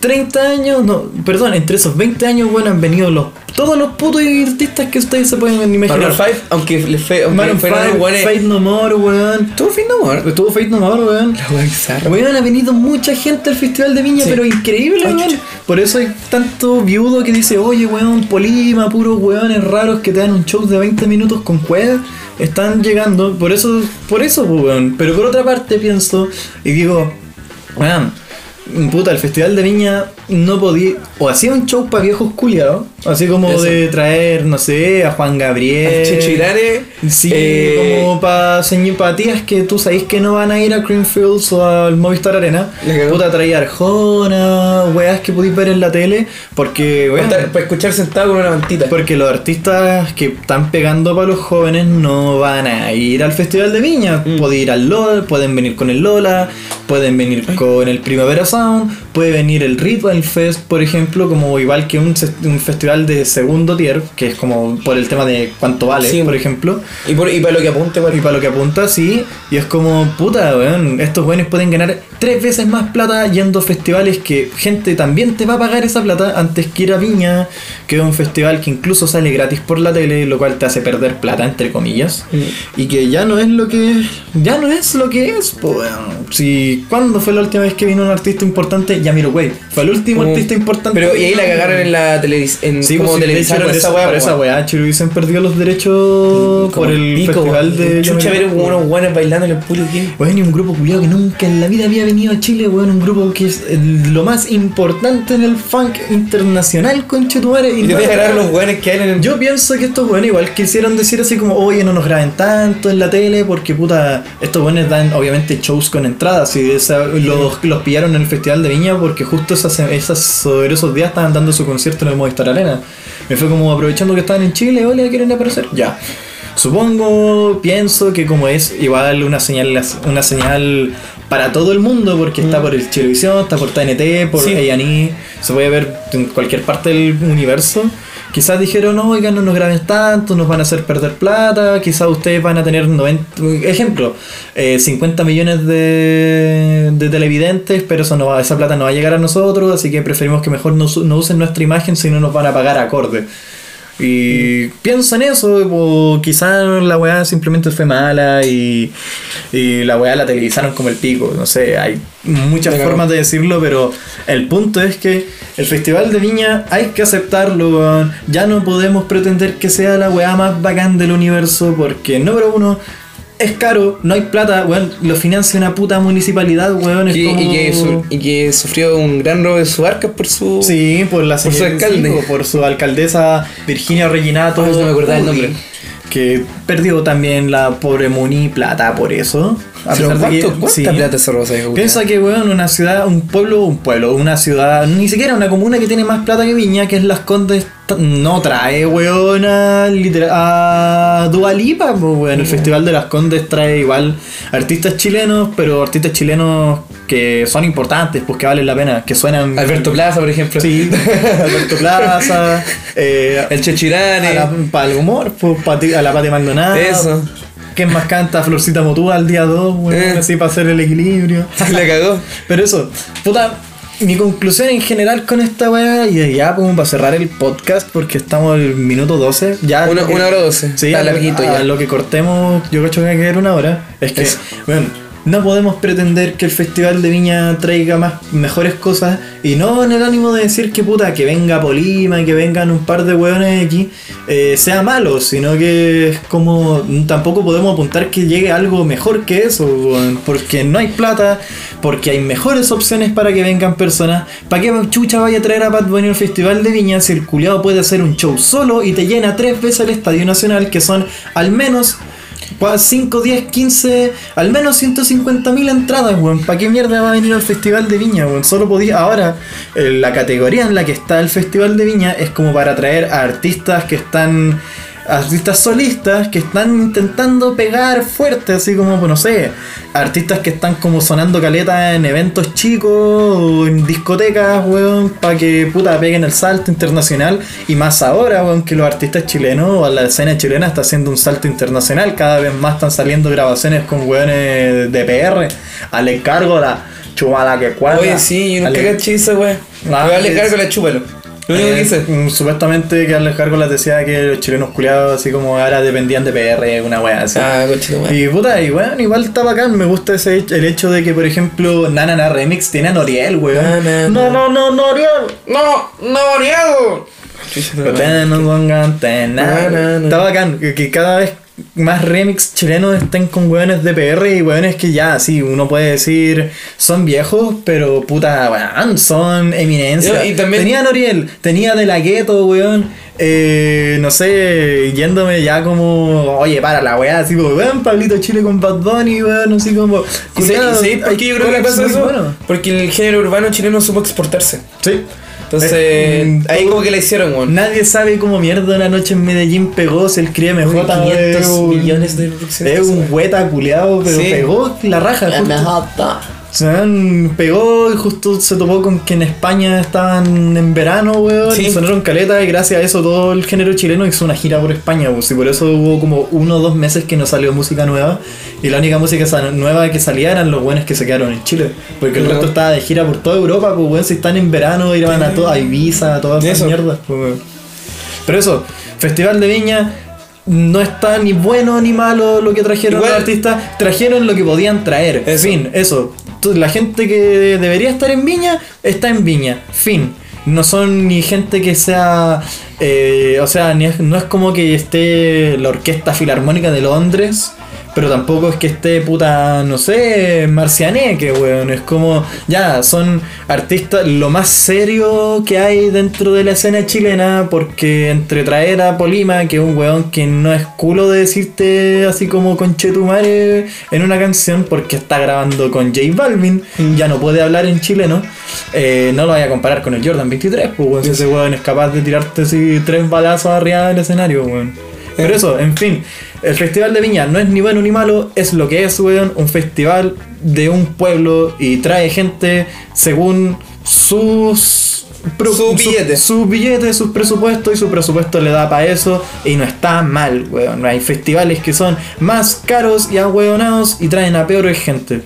30 años, no, perdón, entre esos 20 años, weón, han venido los todos los putos artistas que ustedes se pueden imaginar. Maroon 5, aunque le fue. Aunque Maroon fueron 5, buenos. Fate No More, weón. Tuvo fin de amor. Estuvo Fate No More, weón. La weá bizarra. Weón, ha venido mucha gente al Festival de Viña, Sí. pero increíble, Ay, weón. Por eso hay tanto viudo que dice, oye, weón, Polima, puros weones raros que te dan un show de 20 minutos con cuevas. Están llegando, por eso, por eso, pues, weón. Pero por otra parte pienso y digo, weón, puta, el Festival de Viña no podía, o hacía un show para viejos culiados, así como Eso. de traer, no sé, a Juan Gabriel. Checho Irane, Sí, eh, como para tías que tú sabéis que no van a ir a Creamfields o al Movistar Arena. Puta, traía Arjona, weas que podéis ver en la tele. Porque, Para weón, estar- para escuchar sentado con una mantita. porque los artistas que están pegando para los jóvenes no van a ir al Festival de Viña. Mm. Pueden ir al LOL, pueden venir con el Lola, pueden venir con el Primavera Sound, puede venir el Ritual Fest, por ejemplo, como igual que un festival de segundo tier, que es como por el tema de cuánto vale, Sí. por ejemplo. Y, por, y para lo que apunte, Y para lo que apunta, sí. Y es como, puta, weón. Estos weones pueden ganar tres veces más plata yendo a festivales que gente también te va a pagar esa plata antes que ir a Viña, que es un festival que incluso sale gratis por la tele, lo cual te hace perder plata, entre comillas. Y que ya no es lo que. Ya no es lo que es, pues, weón. Si, ¿cuándo fue la última vez que vino un artista importante? Yamiroquai. Fue el último Como- artista importante. Pero y ahí la cagaron en la televisión. Sí, como sí, televisaron por esa weá. por po, esa weá, Chile hubiesen perdido los derechos por el Pico, festival de. Chucha, ver unos buenos bailando en el game. Weón, y un grupo culiado que nunca en la vida había venido a Chile, weón. Un grupo que es lo más importante en el funk internacional, conchetumare. Y te voy a agarrar los weones que hay en el. Yo pienso que estos weones igual quisieron decir así como, oye, no nos graben tanto en la tele, porque puta, estos weones dan obviamente shows con entradas. Y esa- los, los pillaron en el Festival de Viña porque justo esas, esas, esos días estaban dando su concierto en el Movistar Arena. Me fue como aprovechando que estaban en Chile, hola, ¿quieren aparecer? Ya. Supongo, pienso que como es igual una señal, una señal para todo el mundo, porque está por el Chilevisión, está por TNT, por Sí. A&E, se puede ver en cualquier parte del universo. Quizás dijeron, no, oigan, no nos graben tanto, nos van a hacer perder plata, quizás ustedes van a tener 90, ejemplo, eh, 50 millones de, de televidentes, pero eso no va, esa plata no va a llegar a nosotros, así que preferimos que mejor no, no usen nuestra imagen si no nos van a pagar acorde. Y pienso en eso, o quizás la weá simplemente fue mala y, y la weá la televisaron como el pico, no sé, hay muchas formas de decirlo, pero el punto es que el Festival de Viña hay que aceptarlo, weón. ya no podemos pretender que sea la weá más bacán del universo, porque número uno, es caro, no hay plata, weón, lo financia una puta municipalidad, weón. Y, como- y que su- y que sufrió un gran robo de su arca por su. Sí, por la Por su alcalde. sí, por su alcaldesa Virginia Reginato. Ay, no me acordaba el nombre. Que perdió también la pobre Muni plata por eso. A Pero pesar de que- ¿cuánto- ¿Cuánta sí. plata se Piensa que, weón, una ciudad, un pueblo, un pueblo, una ciudad, ni siquiera una comuna que tiene más plata que Viña, que es Las Condes, no trae, weón, a, literal- a Dualipa, weón. El Festival de Las Condes trae igual artistas chilenos, pero artistas chilenos que son importantes, pues que valen la pena, que suenan. Alberto Plaza, por ejemplo. Sí, Alberto Plaza, eh, El Chechirane. para el humor, pues, a la Pati Maldonado. Eso. ¿Quién más canta? Florcita Motúa al día 2, weón, Eh. así para hacer el equilibrio. La cagó. Pero eso, puta, Mi conclusión en general con esta weá, y ya como para cerrar el podcast, porque estamos el minuto 12, ya. Una- una hora doce, Sí, está a, larguito a ya. lo que cortemos, yo creo que va a quedar una hora. Es que, Eso. bueno, no podemos pretender que el Festival de Viña traiga más mejores cosas, y no en el ánimo de decir que puta, que venga Polima y que vengan un par de weones aquí, eh, sea malo, sino que es como. Tampoco podemos apuntar que llegue algo mejor que eso, porque no hay plata, porque hay mejores opciones para que vengan personas. ¿Para qué chucha vaya a traer a Bad Bunny al Festival de Viña si el culiado puede hacer un show solo y te llena tres veces el Estadio Nacional, que son al menos 5, 10, 15, al menos 150 mil entradas, weón. ¿Para qué mierda va a venir al Festival de Viña, weón? Solo podía. Ahora, eh, la categoría en la que está el Festival de Viña es como para atraer a artistas que están. Artistas solistas que están intentando pegar fuerte, así como, pues, no sé, artistas que están como sonando caleta en eventos chicos o en discotecas, weón, para que puta peguen el salto internacional. Y más ahora, weón, que los artistas chilenos o la escena chilena está haciendo un salto internacional. Cada vez más están saliendo grabaciones con weones de PR. Al encargo la chumala que cuadra. Oye, sí, yo nunca Ale- caché esa weá. Ah, Voy a darle es- cargo la chúpalo. Lo único que Eh, hice. mm, Supuestamente que Alex Cargo les decía que los chilenos culiados así como ahora dependían de PR, una wea así. Ah, cochito. Y puta, y bueno, igual está bacán, me gusta ese el hecho de que, por ejemplo, Nana Na Remix tiene a Noriel, weón. Na, na, no, no, no, Noriel. No, no. Chucha, no, no ten- Na, na, na. Está bacán, que, que cada vez más remix chilenos estén con weones de PR y weones que ya, sí, uno puede decir son viejos, pero puta, weón, son eminencia. Y también- Tenía Noriel, tenía de la gueto, weón. Eh, no sé, yéndome ya como, oye, para la weá, así como, weón, Pablito Chile con Bad Bunny, weón, así como. ¿Y sé- y sé por hay qué yo creo que pasa eso? buenos. Porque el género urbano chileno supo exportarse. Sí. Entonces, Eh, ahí todo- como que la hicieron, weón. Nadie sabe cómo mierda la noche en Medellín pegó si el cría MJ 500 es un- millones de reproducciones. Es un hueta culeado, pero Sí. pegó la raja. Justo. Se pegó y justo se topó con que en España estaban en verano, weón. Sí. Y sonaron caleta y gracias a eso todo el género chileno hizo una gira por España, pues, y por eso hubo como uno o dos meses que no salió música nueva. Y la única música nueva que salía eran los buenos que se quedaron en Chile. Porque el resto estaba de gira por toda Europa, pues weón, si están en verano, iban a, to- a Ibiza, a todas esas mierdas. pues, weón. Pero eso, Festival de Viña no está ni bueno ni malo lo que trajeron Igual- los artistas, trajeron lo que podían traer. Eso. Fin, eso. La gente que debería estar en Viña está en Viña. Fin. No son ni gente que sea. eh, o sea, ni es- no es como que esté la Orquesta Filarmónica de Londres. Pero tampoco es que esté puta, no sé, Marcianeque, weón. Es como, ya, son artistas lo más serio que hay dentro de la escena chilena. Porque entre traer a Polima, que es un weón que no es culo de decirte así como con Chetumare en una canción, porque está grabando con J Balvin, ya no puede hablar en chileno. eh, no lo vaya a comparar con el Jordan 23, pues, weón. Si ese weón es capaz de tirarte así tres balazos arriba del escenario, weón. Pero eso, en fin, el Festival de Viña no es ni bueno ni malo, es lo que es, weón, un festival de un pueblo y trae gente según sus... pro- Su billete. sus billetes, sus presupuestos y su presupuesto le da para eso y no está mal, weón. Hay festivales que son más caros y ahueonados y traen a peores gente.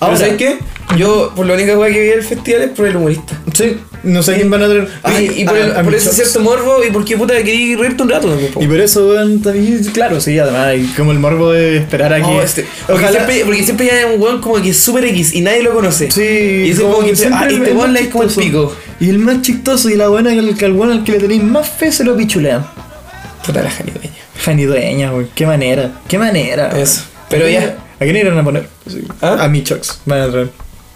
Ahora, ¿sabes qué? Yo, por la única que vi del festival es por el humorista. Sí, no sé quién van a traer. y por, a- el- a por mi ese cierto morbo y porque puta quería reírte un rato también. po. Y por eso, weón, también, claro, sí, además, como el morbo de esperar a que. Este- porque, Ojalá. siempre, porque siempre hay un weón como que es super X y nadie lo conoce. Sí, Y eso como que siempre ah, el- este el weón más le es como el pico. Y el más chistoso y la buena que el, que al bueno al que le tenéis más fe se lo pichulean. Puta la janidueña. Janidueña, weón. Qué manera. Qué manera. weón. Eso. Pero ¿A quién- ya. ¿A quién irán a poner? Sí. ¿Ah? A mi Chox. Van a traer.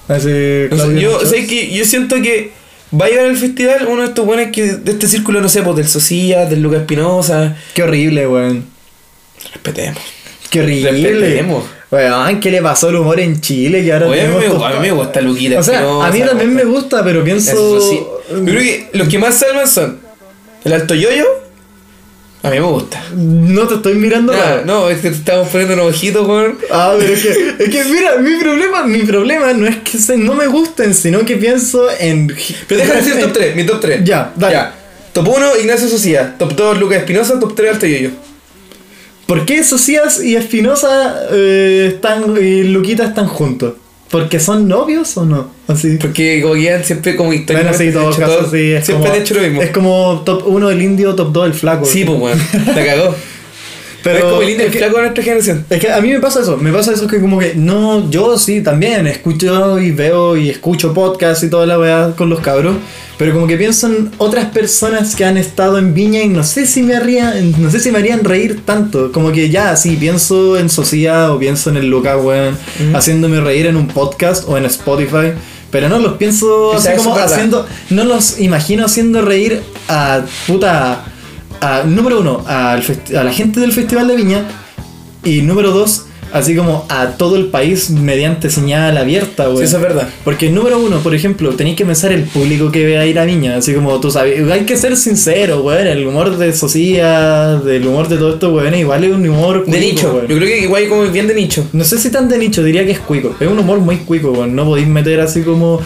A ese No sé, Claudio yo Michox. sé que yo siento que va a llegar al festival uno de estos buenos que de este círculo, no sé, pues del Socias, del Lucas Espinosa. Qué horrible, weón. Respetemos. Qué horrible. Respetemos. Weón, ¿qué le pasó al humor en Chile? Que ahora Oye, a mí, tenemos me, a mí me gusta Luquita O sea, Espinosa, a mí también me gusta. pero pienso. Yo creo que los que más salvan son el Alto Yoyo. A mí me gusta. No te estoy mirando raro. no, es que te estamos poniendo un ojito, weón. Ah, pero es que, es que mira, mi problema, mi problema no es que se- no me gusten, sino que pienso en. Pero déjame decir top 3, mi top 3. Ya, dale. Top 1, Ignacio Socias. Top 2, Lucas Espinosa. Top 3, Alto Yoyo. ¿Por qué Socias y Espinosa eh, están y Luquita están juntos? Porque son novios o no? Así. Porque como que siempre como historia. Bueno, sí, todo caso, sí. Es siempre como, han hecho lo mismo. Es como top 1 el indio, top 2 el flaco. Sí, pues weón. La cagó. Pero es como el indio flaco de nuestra generación. Es que a mí me pasa eso, me pasa eso que como que no, yo sí también escucho y veo y escucho podcasts y toda la weá con los cabros, pero como que pienso en otras personas que han estado en Viña y no sé si me harían, no sé si me harían reír tanto, como que ya sí pienso en Socia o pienso en el Lucas weón, haciéndome reír en un podcast o en Spotify. Pero no los pienso O sea, así como haciendo. No los imagino haciendo reír a puta. A, número uno, al a la gente del Festival de Viña. Y número dos, así como a todo el país mediante señal abierta, güey. Sí, eso es verdad. Porque número uno, por ejemplo, tenéis que pensar el público que ve a ir a Viña. Así como tú sabes, hay que ser sincero, güey. El humor de Socia, del humor de todo esto, güey, igual es un humor De nicho. güey. Yo creo que igual como bien de nicho. No sé si tan de nicho, diría que es cuico. Es un humor muy cuico, weón. No podéis meter así como.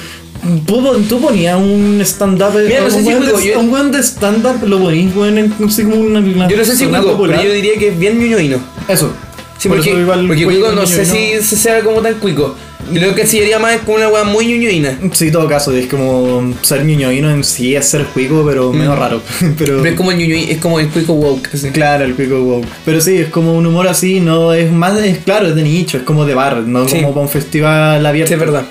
Tú, pon- tú ponías un stand-up. Mira, no sé si yo- Un weón de stand-up lo ponís, weón, en así como una. una Yo no sé si popular. pero yo diría que es bien ñoñoino. Eso. Sí, Por porque, eso igual porque cuico no sé si se sea como tan cuico. Creo que sería más como una weá muy ñoñoína. Sí, en todo caso, es como ser ñoñoíno en sí es ser cuico, pero medio raro. pero, Pero es como el ñoñoí- es como el cuico woke. así. Claro, el cuico wow. Pero sí, es como un humor así, no es más, es claro, es de nicho, es como de bar, no Sí. como para un festival abierto. Sí, es verdad.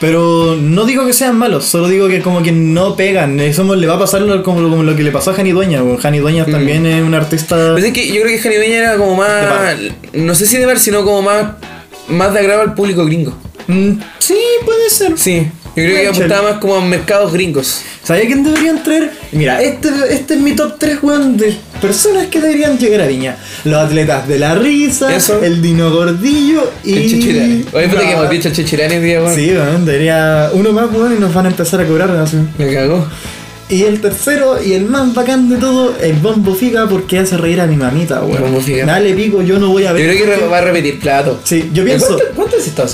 Pero no digo que sean malos, solo digo que como que no pegan. Eso le va a pasar lo- como, como lo que le pasó a Jani Dueña. Jani Dueñas también es un artista. Pero es que yo creo que Jani Dueña era como más. No sé si de bar, sino como más. Más de agrado al público gringo. Mm, sí, puede ser. Sí. Yo creo que apuntaba más como a mercados gringos. ¿Sabía quién deberían traer? Mira, este, este es mi top 3, weón, de personas que deberían llegar a Viña. Los atletas de la risa, Eso. el Dino Gordillo y. El Chechirane. Oye, que No. hemos dicho hoy día, weón. Sí, weón, debería. Uno más, weón, y nos van a empezar a cobrar así. Me cagó. Y el tercero y el más bacán de todo, el Bombo Fica, porque hace reír a mi mamita, weón. Bombo Fica. Dale pico, yo no voy a Yo ver. creo que va a repetir plato. Sí, yo pienso. ¿Cuánto- ¿Cuánto has estado?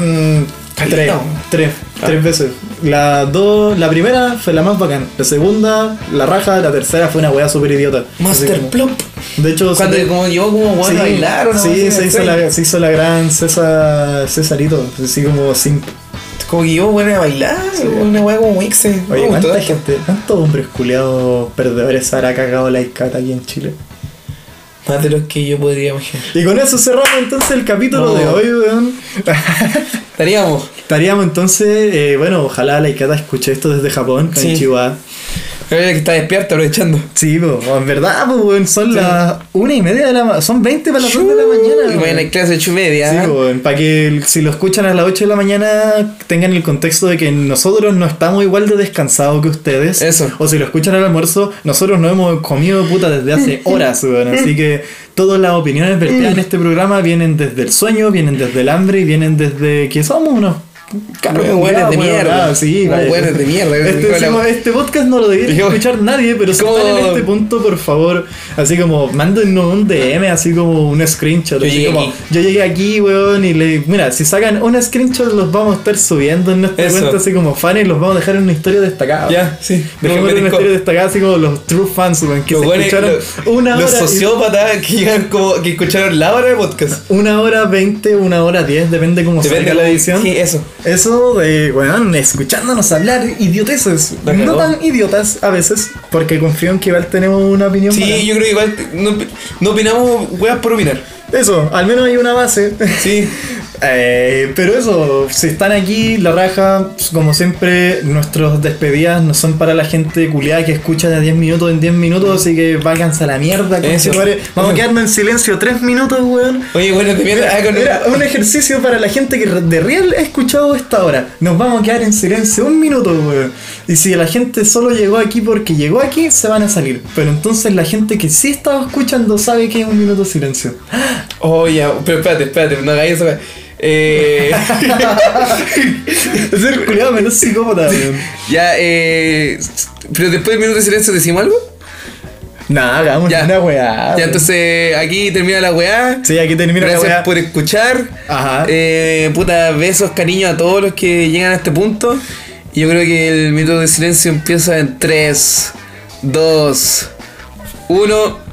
Mm, tres, No. tres, tres veces. La dos, la primera fue la más bacán. La segunda, la raja. La tercera fue una weá super idiota. Master como- Plop. De hecho, Cuando se- como llegó como bueno sí, a bailar o no. sí, se, hizo la, se hizo la gran César, Cesarito. Así como sin. Como que llegó bueno a bailar. Una weá como Wixe. Oye, ¿cuánta gente, cuántos hombres culiados perdedores habrá cagado la iscata aquí en Chile? Más de los que yo podría imaginar. Y con eso cerramos entonces el capítulo No. de hoy, weón. Estaríamos. Estaríamos entonces, eh, bueno, ojalá la Ikata escuche esto desde Japón, con Sí. Chihuahua. Creo que está despierto aprovechando. Sí, pues, en verdad, pues, weón, son las una y media de la mañana, son 20 para las 2 de la mañana. Y mañana hay clase de ocho y media. Sí, weón, para que si lo escuchan a las 8 de la mañana tengan el contexto de que nosotros no estamos igual de descansados que ustedes. Eso. O si lo escuchan al almuerzo, nosotros no hemos comido puta desde hace horas, weón. Así que todas las opiniones vertidas en este programa vienen desde el sueño, vienen desde el hambre y vienen desde que somos unos Unos hueones de mierda. Sí, hueones de mierda. Este, este podcast no lo debería escuchar nadie, pero si ¿Cómo? están en este punto, por favor, así como, mándenos un DM, así como un screenshot. Yo así llegué como, aquí. yo llegué aquí, weón, y le. Mira, si sacan un screenshot, los vamos a estar subiendo en nuestra Eso. cuenta, así como fans, y los vamos a dejar en una historia destacada. Ya, sí. Poner una historia destacada, así como los true fans, weón, que Los se hueones- escucharon una hora. Los y- sociópatas que llegan como. que escucharon la hora de podcast. una hora veinte, una hora diez, depende cómo salga la edición. Sí, eso. Eso de, weón, escuchándonos hablar idioteces. No tan idiotas a veces, porque confío en que igual tenemos una opinión. Sí, yo creo que igual no, no opinamos weas por opinar. Eso, al menos hay una base. Sí. Eh, pero eso, si están aquí, la raja, como siempre, nuestras despedidas no son para la gente culiada que escucha de 10 minutos en 10 minutos, así que váyanse a la mierda. Eso. conchetumare. Vamos a quedarnos en silencio 3 minutos, weón. Oye, bueno, te mierda. Ah, con Mira, un ejercicio para la gente que de real ha escuchado esta hora. Nos vamos a quedar en silencio un minuto, weón. Y si la gente solo llegó aquí porque llegó aquí, se van a salir. Pero entonces la gente que sí estaba escuchando sabe que es un minuto de silencio. Oh, ya, pero espérate, espérate, no hagáis eso. Eh, Es el culiado menos psicópata, weón. ya, eh. Pero después del minuto de silencio decimos algo. Nah, hagamos Ya. una weá. Ya, entonces aquí termina la weá. Sí, aquí termina la Gracias weá. por escuchar. Ajá. Eh, puta, besos, cariño a todos los que llegan a este punto. Y yo creo que el minuto de silencio empieza en 3, 2, 1.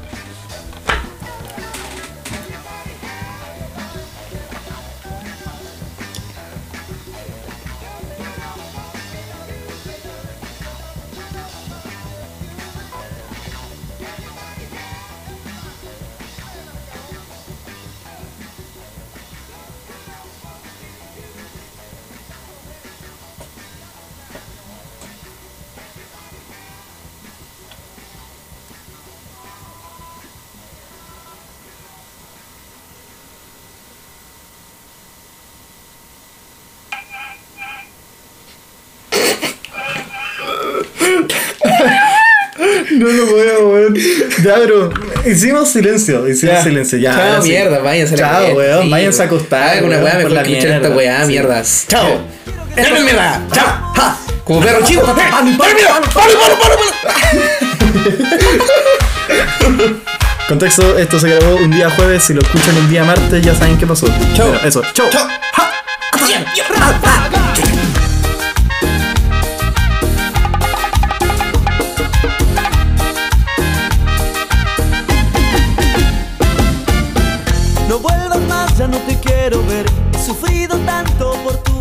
Ya, pero hicimos silencio, hicimos Ya. silencio. Ya, Chao, sí. mierda, váyanse a la Chao, weón, váyanse a acostar. Hagan una weón, weá la que escuchar esta weá, Sí. mierdas. Chao. ¡Esto es mierda! ¡Chao! Ja. Como perro chico. ¡Palo, palo, palo, palo, palo! Contexto, esto se grabó un día jueves, si lo escuchan un día martes ya saben qué pasó. Chao. Bueno, eso, chao. Chao. Sufrido tanto por tu.